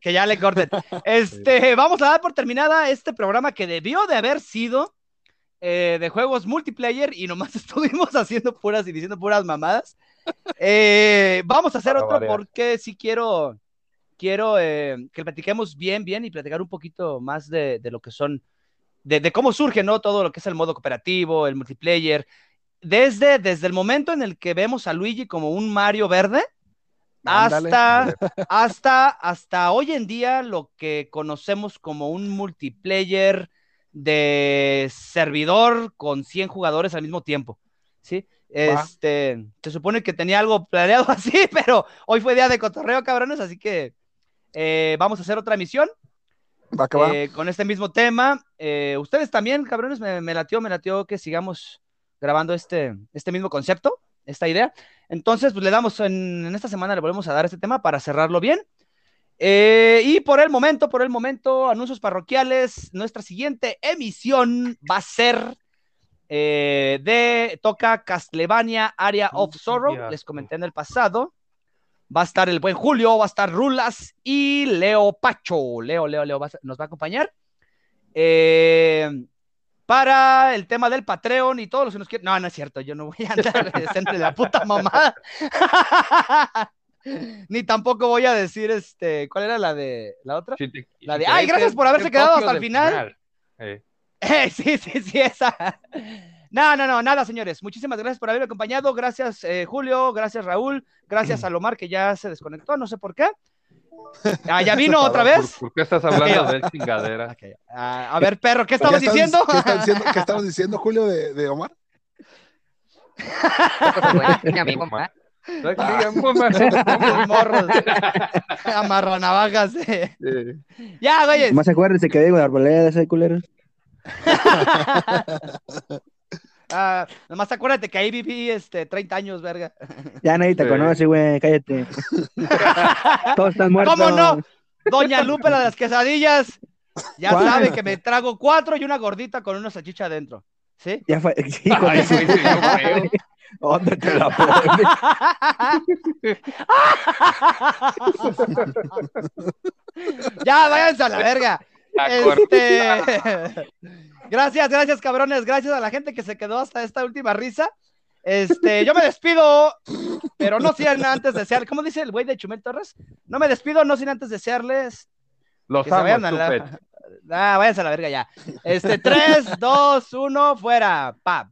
Que ya le corten. Este, vamos a dar por terminada este programa que debió de haber sido eh, de juegos multiplayer y nomás estuvimos haciendo puras y diciendo puras mamadas. Eh, vamos a hacer Para otro variar. porque sí quiero, quiero eh, que platiquemos bien, bien y platicar un poquito más de, de lo que son, de, de cómo surge, ¿no? Todo lo que es el modo cooperativo, el multiplayer. Desde, desde el momento en el que vemos a Luigi como un Mario verde. Hasta, hasta, hasta hoy en día lo que conocemos como un multiplayer de servidor con 100 jugadores al mismo tiempo. ¿sí? Este, se supone que tenía algo planeado así, pero hoy fue día de cotorreo, cabrones, así que eh, vamos a hacer otra misión Va que va. eh, con este mismo tema. Eh, ustedes también, cabrones, me, me latió, me latió que sigamos grabando este, este mismo concepto, esta idea. Entonces, pues le damos en, en esta semana, le volvemos a dar este tema para cerrarlo bien. Eh, y por el momento, por el momento, anuncios parroquiales. Nuestra siguiente emisión va a ser eh, de toca Castlevania Area of Sorrow. ya. Les comenté en el pasado. Va a estar el buen Julio, va a estar Rulas y Leo Pacho. Leo, Leo, Leo va a- nos va a acompañar. Eh, para el tema del Patreon y todos los que nos quieren. No, no es cierto, yo no voy a andar de la puta mamada. Ni tampoco voy a decir este. ¿Cuál era la de la otra? Si te- La de, "Ay, gracias por haberse quedado hasta el final". Eh, Eh, sí, sí, sí, esa. No, no, no, nada, señores. Muchísimas gracias por haberme acompañado. Gracias, eh, Julio. Gracias, Raúl. Gracias a Lomar, que ya se desconectó, no sé por qué. Ah, ya vino otra ¿por, vez. por qué estás hablando de él, chingadera? Ok, ah, a ver, perro, ¿qué estabas ¿Qué estabas- diciendo? ¿Qué estabas diciendo, qué estabas diciendo, Julio, de, de Omar? Amarranavajas. eh. Eh, Ya, güeyes. Más acuérdense que digo de arboleda ese culero. Ah, nomás acuérdate que ahí viví este, 30 años, verga. Ya nadie te Sí. conoce, güey, cállate. Todos están muertos. ¿Cómo no? Doña Lupe, la de las quesadillas. Ya ¿Cuál? sabe que me trago cuatro y una gordita con una salchicha adentro. ¿Sí? Ya fue. Hijo Ay, güey, sí, yo. ¿Dónde te la pones? ya, váyanse a la verga. Este... gracias, gracias, cabrones. Gracias a la gente que se quedó hasta esta última risa. Este, yo me despido, pero no sin antes desear, ¿cómo dice el güey de Chumel Torres? No me despido, no sin antes desearles Los que se vayan a la... Ah, váyanse a la verga ya. Este, 3, 2, 1, fuera. Pa.